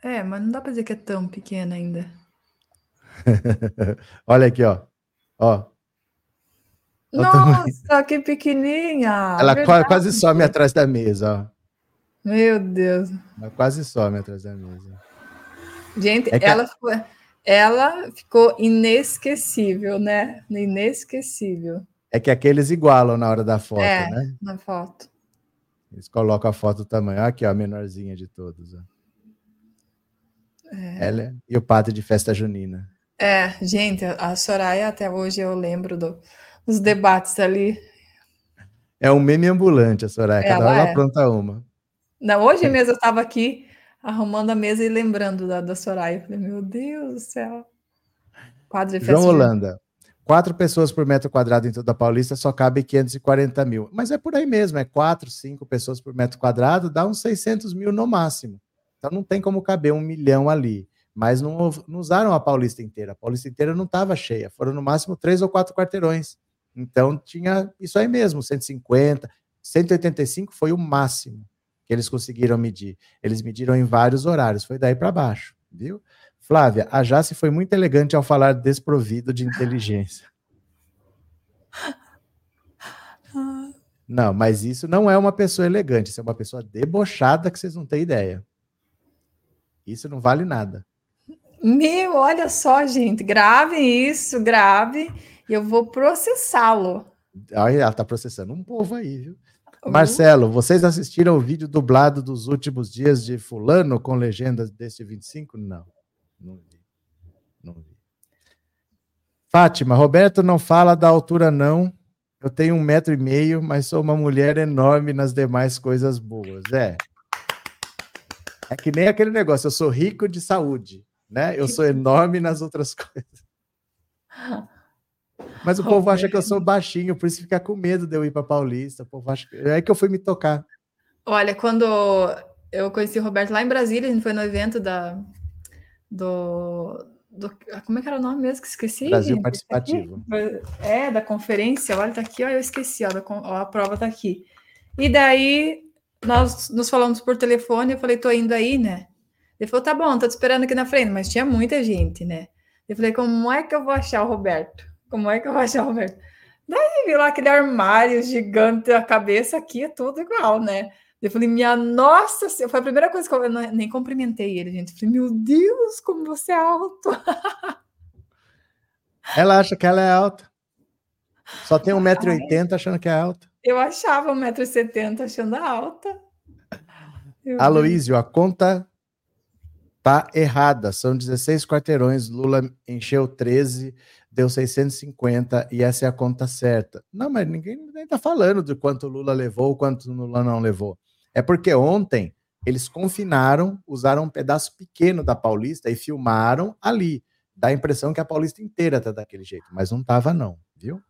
É, mas não dá para dizer que é tão pequena ainda. Olha aqui, ó. Ó. Nossa, que pequenininha! Ela Verdade. quase some atrás da mesa, ó. Meu Deus. Ela quase some atrás da mesa. Gente, é ela, ficou, ela ficou inesquecível, né? Inesquecível. É que aqueles igualam na hora da foto, é, né? Na foto. Eles colocam a foto do tamanho. Aqui, ó, a menorzinha de todos. Ó. É. Ela e o padre de festa junina. É, gente, a Soraya até hoje eu lembro do, dos debates ali. É um meme ambulante a Soraya, cada hora ela é. pronta uma. Não, hoje mesmo eu estava aqui arrumando a mesa e lembrando da, da Soraya. Eu falei, meu Deus do céu. Quadro João Holanda. Quatro pessoas por metro quadrado em toda a Paulista só cabe 540 mil. Mas é por aí mesmo, é quatro, cinco pessoas por metro quadrado, dá uns 600 mil no máximo. Então não tem como caber um milhão ali. Mas não, não usaram a Paulista inteira. A Paulista inteira não estava cheia. Foram no máximo três ou quatro quarteirões. Então tinha isso aí mesmo, 150, 185 foi o máximo que eles conseguiram medir. Eles mediram em vários horários, foi daí para baixo, viu? Flávia, a Jace foi muito elegante ao falar desprovido de inteligência. Não, mas isso não é uma pessoa elegante, isso é uma pessoa debochada que vocês não têm ideia. Isso não vale nada. Meu, olha só, gente, gravem isso, grave, e eu vou processá-lo. Ela tá processando um povo aí, viu? Marcelo, vocês assistiram o vídeo dublado dos últimos dias de Fulano com legendas deste 25? Não, não vi. Não vi. Fátima, Roberto não fala da altura, não. Eu tenho um metro e meio, mas sou uma mulher enorme nas demais coisas boas. É. É que nem aquele negócio, eu sou rico de saúde, né? Eu sou enorme nas outras coisas. Mas o povo acha que eu sou baixinho, por isso fica com medo de eu ir para Paulista. O povo acha que... É que eu fui me tocar. Olha, quando eu conheci o Roberto lá em Brasília, a gente foi no evento da, do, do- como é que era o nome mesmo que esqueci? Brasil? Participativo. Tá aqui? É, da conferência, olha, tá aqui, ó, eu esqueci, ó, da ó, a prova tá aqui. E daí nós nos falamos por telefone, eu falei, tô indo aí, né? Ele falou, tá bom, tô te esperando aqui na frente, mas tinha muita gente, né? Eu falei, como é que eu vou achar o Roberto? Como é que eu vou achar o Roberto? Daí vi lá aquele armário gigante, a cabeça aqui é tudo igual, né? Eu falei, minha nossa, Senhora", foi a primeira coisa que eu, eu nem cumprimentei ele, gente. Eu falei, meu Deus, como você é alto. Ela acha que ela é alta. Só tem 1,80m achando que é alta. Eu achava 1,70m achando alta. Aloísio, a conta tá errada. São 16 quarteirões. Lula encheu 13, deu 650 e essa é a conta certa. Não, mas ninguém nem tá falando de quanto Lula levou, quanto Lula não levou. É porque ontem eles confinaram, usaram um pedaço pequeno da Paulista e filmaram ali. Dá a impressão que a Paulista inteira tá daquele jeito, mas não tava não, viu?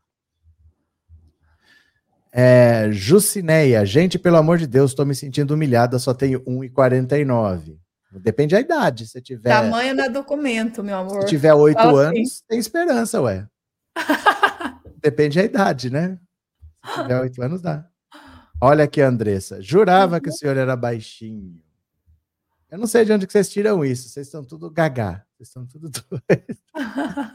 É, Jucineia, gente, pelo amor de Deus, estou me sentindo humilhada, só tenho 1,49. Depende da idade. Se tiver, Tamanho não é documento, meu amor. se tiver 8 Fala assim. anos, tem esperança, ué. Depende da idade, né? Se tiver 8 anos, dá. Olha aqui, Andressa. Jurava que o senhor era baixinho. Eu não sei de onde que vocês tiram isso. Vocês estão tudo gagá. Vocês estão tudo doidos.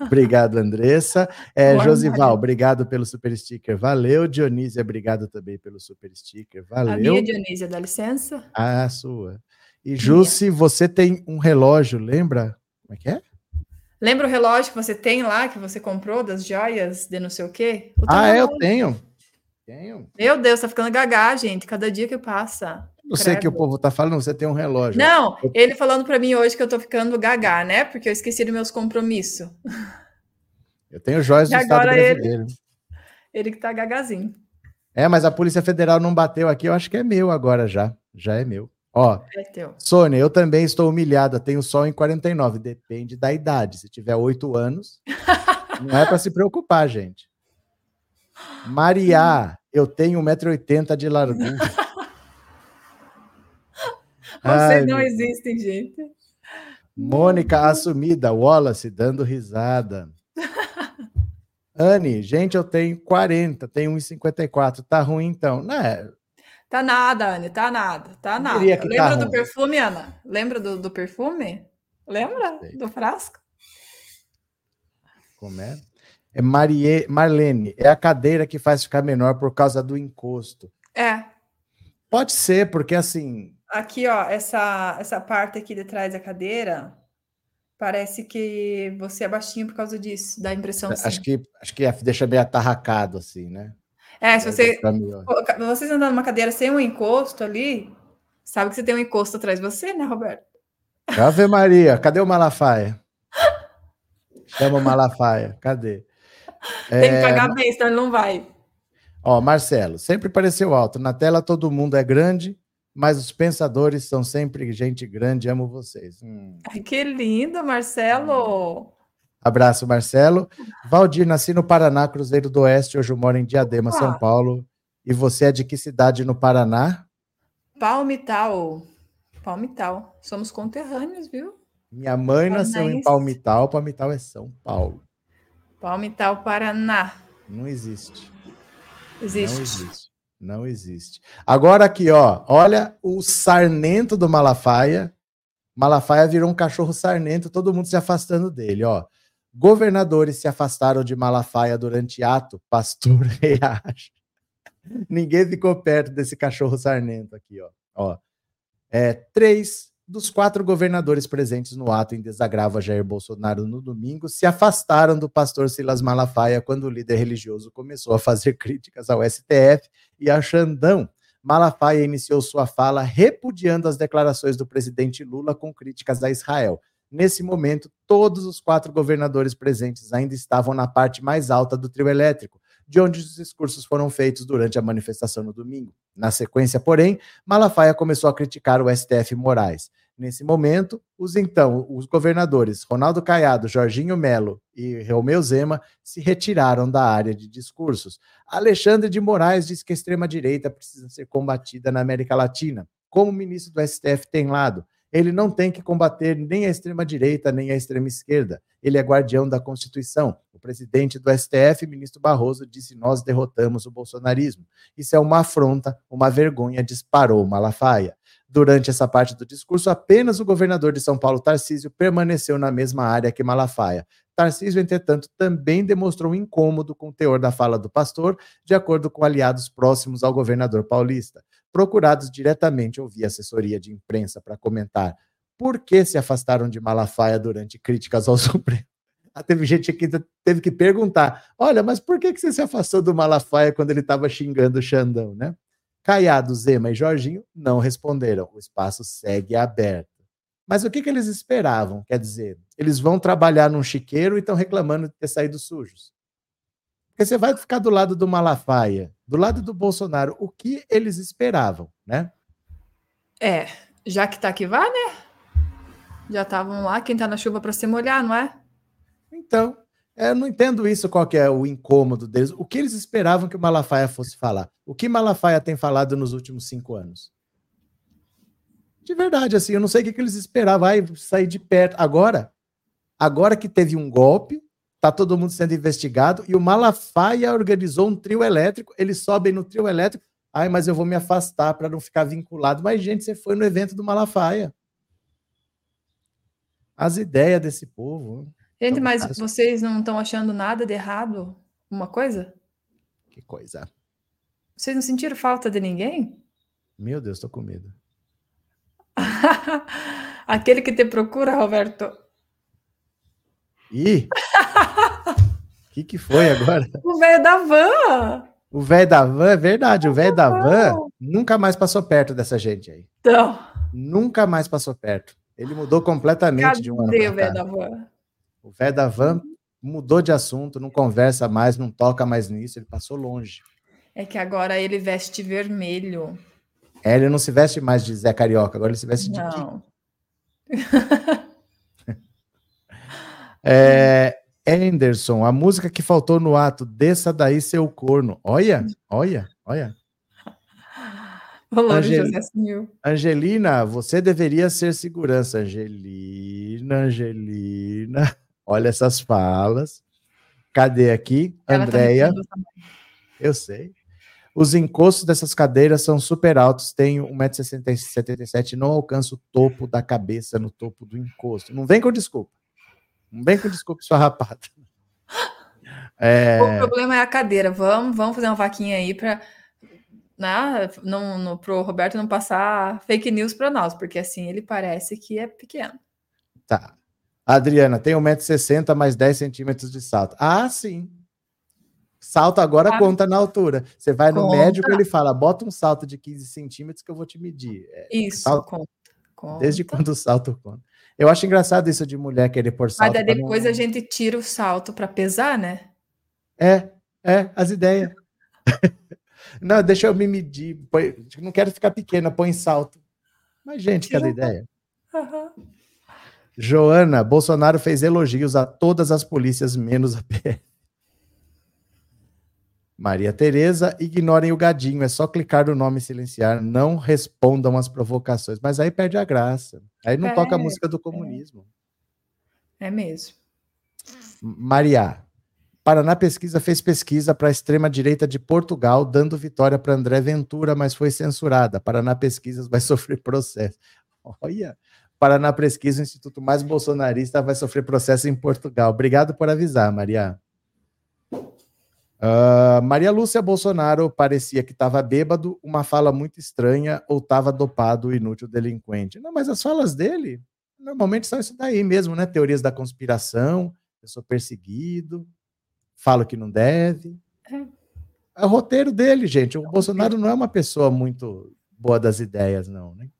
Obrigado, Andressa. É, Josival, obrigado pelo super sticker. Valeu. Dionísia, obrigado também pelo super sticker. A Valeu. minha, Dionísia, dá licença. A sua. E Jussi, você tem um relógio, lembra? Como é que é? Lembra o relógio que você tem lá, que você comprou das joias de não sei o quê? Ah, é, eu tenho. Tenho. Meu Deus, tá ficando gagá, gente. Cada dia que passa. Não sei o que o povo tá falando, você tem um relógio. Não, ele falando pra mim hoje que eu tô ficando gagá, né? Porque eu esqueci dos meus compromissos. Eu tenho joias do Estado agora ele- brasileiro. Ele que tá gagazinho. É, mas a Polícia Federal não bateu aqui, eu acho que é meu agora já. Já é meu. Ó, É. Sônia, eu também estou humilhada, tenho só em 49, depende da idade. Se tiver 8 anos, não é para se preocupar, gente. Maria, eu tenho 1,80m de largura. Vocês não existem, gente. Mônica assumida, Wallace dando risada. Anne, gente, eu tenho 40, tenho 1,54. Tá ruim então? Não é. Tá nada, Anne, tá nada, tá nada. tá Lembra do ruim. perfume, Ana? Lembra do, do perfume? Lembra do frasco? Como é? É Marie, Marlene, é a cadeira que faz ficar menor por causa do encosto. É. Pode ser, porque assim, Aqui, ó, essa, essa parte aqui de trás da cadeira, parece que você é baixinho por causa disso, dá a impressão assim. acho que acho que deixa meio atarracado assim, né? É, se você, vocês andando numa cadeira sem um encosto ali, sabe que você tem um encosto atrás de você, né, Roberto? Ave Maria, cadê o Malafaia? Chama o Malafaia, cadê? Tem que É, pagar bem, senão ele não vai. Ó, Marcelo, sempre pareceu alto. Na tela todo mundo é grande, mas os pensadores são sempre gente grande. Amo vocês. Hum. Ai, que lindo, Marcelo! Abraço, Marcelo. Valdir, nasci no Paraná, Cruzeiro do Oeste. Hoje eu moro em Diadema, Opa! São Paulo. E você é de que cidade no Paraná? Palmital. Palmital. Somos conterrâneos, viu? Minha mãe nasceu em Paranaense. Palmital. Palmital é São Paulo. Palmital, Paraná. Não existe. Existe. Não existe. Não existe. Agora aqui, ó. Olha o sarnento do Malafaia. Malafaia virou um cachorro sarnento, todo mundo se afastando dele, ó. Governadores se afastaram de Malafaia durante ato, pastor reage. Ninguém ficou perto desse cachorro sarnento aqui, ó. ó. É, três dos quatro governadores presentes no ato em desagravo a Jair Bolsonaro no domingo se afastaram do pastor Silas Malafaia quando o líder religioso começou a fazer críticas ao STF e a Xandão. Malafaia iniciou sua fala repudiando as declarações do presidente Lula com críticas a Israel. Nesse momento, todos os quatro governadores presentes ainda estavam na parte mais alta do trio elétrico, de onde os discursos foram feitos durante a manifestação no domingo. Na sequência, porém, Malafaia começou a criticar o STF Moraes. Nesse momento, os então os governadores Ronaldo Caiado, Jorginho Melo e Romeu Zema se retiraram da área de discursos. Alexandre de Moraes diz que a extrema-direita precisa ser combatida na América Latina. Como o ministro do STF tem lado, Ele não tem que combater nem a extrema-direita, nem a extrema-esquerda. Ele é guardião da Constituição. O presidente do STF, ministro Barroso, disse: Nós derrotamos o bolsonarismo. Isso é uma afronta, uma vergonha, disparou Malafaia. Durante essa parte do discurso, apenas o governador de São Paulo, Tarcísio, permaneceu na mesma área que Malafaia. Tarcísio, entretanto, também demonstrou incômodo com o teor da fala do pastor, de acordo com aliados próximos ao governador paulista procurados diretamente ouvir assessoria de imprensa para comentar por que se afastaram de Malafaia durante críticas ao Supremo. Ah, teve gente que teve que perguntar: olha, mas por que, que você se afastou do Malafaia quando ele estava xingando o Xandão, né? Caiado, Zema e Jorginho não responderam. O espaço segue aberto. Mas o que, que eles esperavam? Quer dizer, eles vão trabalhar num chiqueiro e estão reclamando de ter saído sujos. Porque você vai ficar do lado do Malafaia, do lado do Bolsonaro, o que eles esperavam, né? É, já que tá que vá, né? Já estavam lá, quem tá na chuva para se molhar, não é? Então, eu não entendo isso, qual que é o incômodo deles. O que eles esperavam que o Malafaia fosse falar? O que Malafaia tem falado nos últimos cinco anos? De verdade, assim, eu não sei o que, que eles esperavam. Vai sair de perto. Agora, agora que teve um golpe, Tá todo mundo sendo investigado e o Malafaia organizou um trio elétrico. Eles sobem no trio elétrico. Ai, mas eu vou me afastar para não ficar vinculado. Mas, gente, você foi no evento do Malafaia. As ideias desse povo. Gente, mas caras... vocês não estão achando nada de errado? Uma coisa? Que coisa? Vocês não sentiram falta de ninguém? Meu Deus, tô com medo. Aquele que te procura, Roberto. Ih! O que, que foi agora? O velho da van! O velho da van, é verdade, o velho da van nunca mais passou perto dessa gente aí. Então. Nunca mais passou perto. Ele mudou completamente Cadê de um ano para o velho da van? O velho da van mudou de assunto, não conversa mais, não toca mais nisso, ele passou longe. É que agora ele veste vermelho. É, ele não se veste mais de Zé Carioca, agora ele se veste de. Não. É, Anderson, a música que faltou no ato, desça daí seu corno. Olha, olha, olha. Olá, Angel... José Angelina, você deveria ser segurança. Angelina, Angelina. Olha essas falas. Cadê aqui? Ela Andréia. Tá eu sei. Os encostos dessas cadeiras são super altos. Tenho 1,77m e não alcanço o topo da cabeça no topo do encosto. Não vem com desculpa. Bem com desculpa sua rapada. É... O problema é a cadeira. Vamos, vamos fazer uma vaquinha aí para né, não, pro Roberto não passar fake news para nós, porque assim ele parece que é pequeno. Tá. Adriana, tem 1,60m mais 10 centímetros de salto. Ah, sim. Salto agora ah, conta na altura. Você vai no conta. médico ele fala: bota um salto de 15 centímetros que eu vou te medir. É, Isso, salto, conta, conta. Desde quando o salto conta? Eu acho engraçado isso de mulher querer pôr salto. Mas depois não... a gente tira o salto para pesar, né? É, é, as ideias. não, deixa eu me medir. Põe, não quero ficar pequena, põe salto. Mas, gente, cadê a ideia? Uhum. Joana, Bolsonaro fez elogios a todas as polícias, menos a PF. Maria Tereza, ignorem o gadinho, é só clicar no nome e silenciar, não respondam as provocações. Mas aí perde a graça. Aí não é, toca a música do comunismo. É, é mesmo. Maria, Paraná Pesquisa fez pesquisa para a extrema-direita de Portugal, dando vitória para André Ventura, mas foi censurada. Paraná Pesquisas vai sofrer processo. Olha, Paraná Pesquisa, o instituto mais bolsonarista, vai sofrer processo em Portugal. Obrigado por avisar, Maria. Uh, Maria Lúcia Bolsonaro parecia que estava bêbado, uma fala muito estranha, ou estava dopado, inútil, delinquente. Não, mas as falas dele normalmente são isso daí mesmo, né? Teorias da conspiração, eu sou perseguido, falo que não deve. É, é o roteiro dele, gente. O Bolsonaro não é uma pessoa muito boa das ideias, não, né?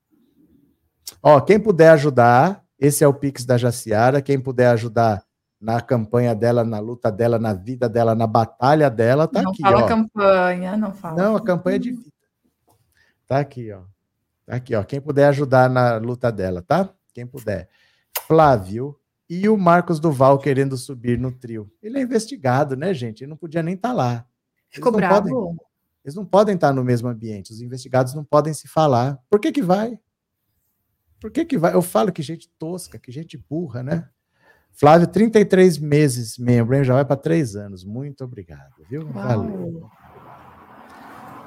Ó, quem puder ajudar, esse é o Pix da Jaciara, quem puder ajudar na campanha dela, na luta dela, na vida dela, na batalha dela, tá não aqui, fala ó. campanha, não fala. Não, a campanha de vida. Tá aqui, ó. Tá aqui, ó. Quem puder ajudar na luta dela, tá? Quem puder. Flávio e o Marcos Duval querendo subir no trio. Ele é investigado, né, gente? Ele não podia nem estar tá lá. Ficou bravo. Podem, eles não podem estar no mesmo ambiente. Os investigados não podem se falar. Por que que vai? Por que que vai? Eu falo que gente tosca, que gente burra, né? Flávio, 33 meses membro, hein? Já vai para três anos. Muito obrigado, viu? Valeu.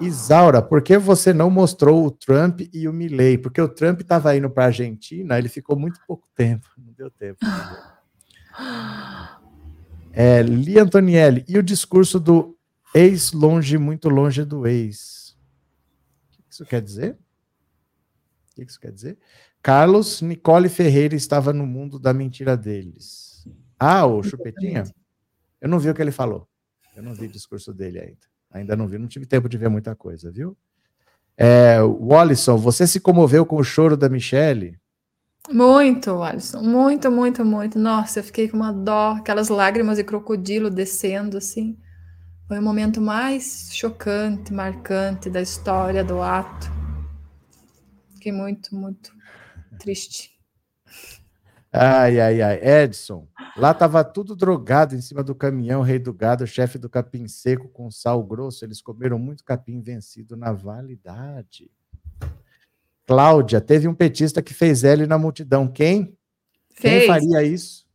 Isaura, por que você não mostrou o Trump e o Milley? Porque o Trump estava indo para a Argentina, ele ficou muito pouco tempo, não deu tempo. É, Li Antonielli, e o discurso do ex longe, muito longe do ex? O que isso quer dizer? O que isso quer dizer? Carlos Nicole Ferreira estava no mundo da mentira deles. Ah, o Chupetinha? Eu não vi o que ele falou. Eu não vi o discurso dele ainda. Ainda não vi, não tive tempo de ver muita coisa, viu? É, Wallison, você se comoveu com o choro da Michelle? Muito, Alisson. Muito, muito, muito. Nossa, eu fiquei com uma dó, aquelas lágrimas de crocodilo descendo, assim. Foi o momento mais chocante, marcante da história, do ato. Fiquei muito, muito triste. Ai, ai, ai. Edson, lá tava tudo drogado em cima do caminhão, rei do gado, chefe do capim seco com sal grosso. Eles comeram muito capim vencido na validade. Cláudia, teve um petista que fez L na multidão. Quem? Fez. Quem faria isso?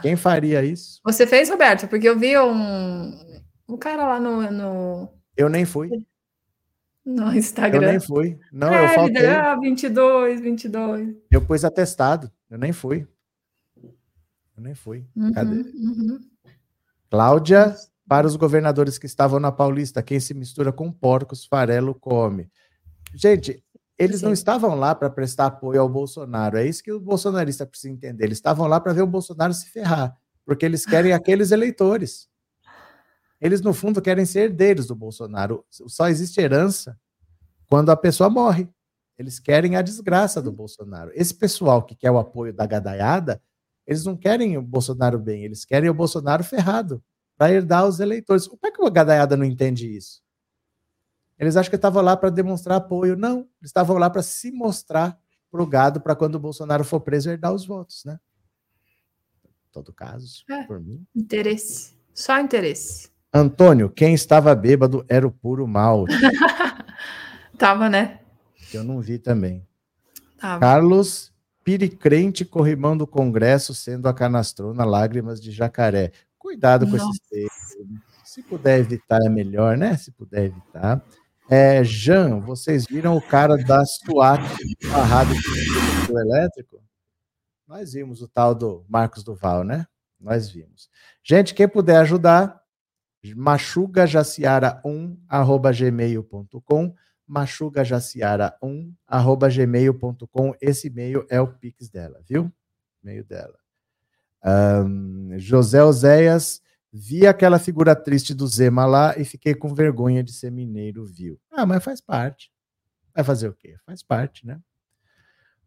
Quem faria isso? Você fez, Roberto? Porque eu vi um, um cara lá no, no, Eu nem fui. No Eu Instagram. nem fui. Não, É, eu faltei. Ah, 22, 22. Eu pus atestado. Eu nem fui. Eu nem fui. Uhum, Cadê? uhum. Cláudia, para os governadores que estavam na Paulista, quem se mistura com porcos, farelo come. Gente, eles não Sim. estavam lá para prestar apoio ao Bolsonaro. É isso que o bolsonarista precisa entender. Eles estavam lá para ver o Bolsonaro se ferrar, porque eles querem aqueles eleitores. Eles, no fundo, querem ser herdeiros do Bolsonaro. Só existe herança quando a pessoa morre. Eles querem a desgraça do Bolsonaro. Esse pessoal que quer o apoio da gadaiada, eles não querem o Bolsonaro bem, eles querem o Bolsonaro ferrado para herdar os eleitores. Como é que a gadaiada não entende isso? Eles acham que estavam lá para demonstrar apoio. Não, eles estavam lá para se mostrar pro gado para quando o Bolsonaro for preso herdar os votos, né? Em todo caso, É. por mim. Interesse. Só interesse. Antônio, quem estava bêbado era o puro malte, Tava, né? eu não vi também. Tava. Carlos Piricrente, corrimão do Congresso, sendo a canastrona Lágrimas de Jacaré. Cuidado com Nossa. esses textos. Se puder evitar, é melhor, né? Se puder evitar. É, Jean, vocês viram o cara da SWAT barrado do elétrico? Nós vimos o tal do Marcos Duval, né? Nós vimos. Gente, quem puder ajudar, machugajaciara1, arroba gmail.com, machugajaciara1, arroba gmail.com. Esse e-mail é o Pix dela, viu? E-mail dela. Ahn, José Oséias, vi aquela figura triste do Zema lá e fiquei com vergonha de ser mineiro, viu? Ah, mas faz parte. Vai fazer o quê? Faz parte, né?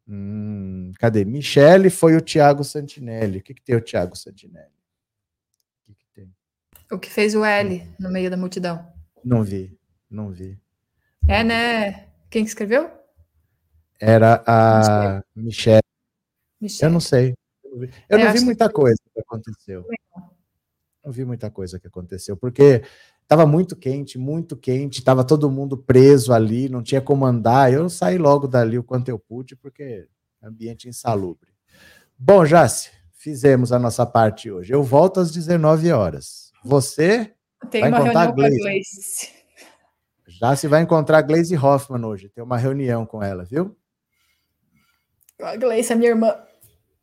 Hum, cadê? Michele foi o Tiago Santinelli. O que, que tem o Tiago Santinelli? O que, que tem? O que fez o L no meio da multidão. Não vi, não vi. É, né? Quem que escreveu? Era a Michelle. Eu Michel. não sei. Eu não vi, eu É, vi acho que muita coisa que aconteceu. Não vi muita coisa que aconteceu, porque estava muito quente, muito quente, estava todo mundo preso ali, não tinha como andar. Eu saí logo dali o quanto eu pude, porque é ambiente insalubre. Bom, Jace, fizemos a nossa parte hoje. Eu volto às 19 horas. Você, Tem vai uma contar reunião com a Gleice. Gleice. Jace, vai encontrar a Glaze Hoffman hoje. Tem uma reunião com ela, viu? A Gleice é minha irmã.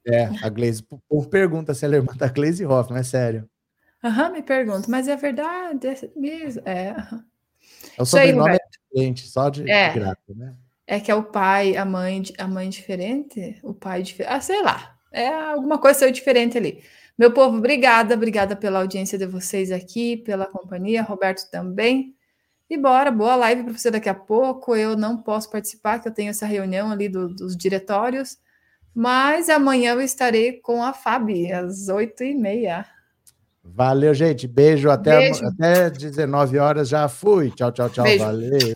É, a Glaze. O povo pergunta se ela é irmã da Glaze Hoffman, é sério. Aham, me pergunto, mas é verdade? É mesmo? É. É o Isso aí, sobrenome é diferente, só de, de É. graça, né? É que é o pai, a mãe, a mãe diferente? O pai diferente? Ah, sei lá. É alguma coisa diferente ali. Meu povo, obrigada, obrigada pela audiência de vocês aqui, pela companhia, Roberto também. E bora, boa live para você daqui a pouco. Eu não posso participar, que eu tenho essa reunião ali do- dos diretórios, mas amanhã eu estarei com a Fabi, às oito e meia. Valeu, gente. Beijo até, Beijo. até 19 horas. Já fui. Tchau, tchau, tchau. Beijo. Valeu.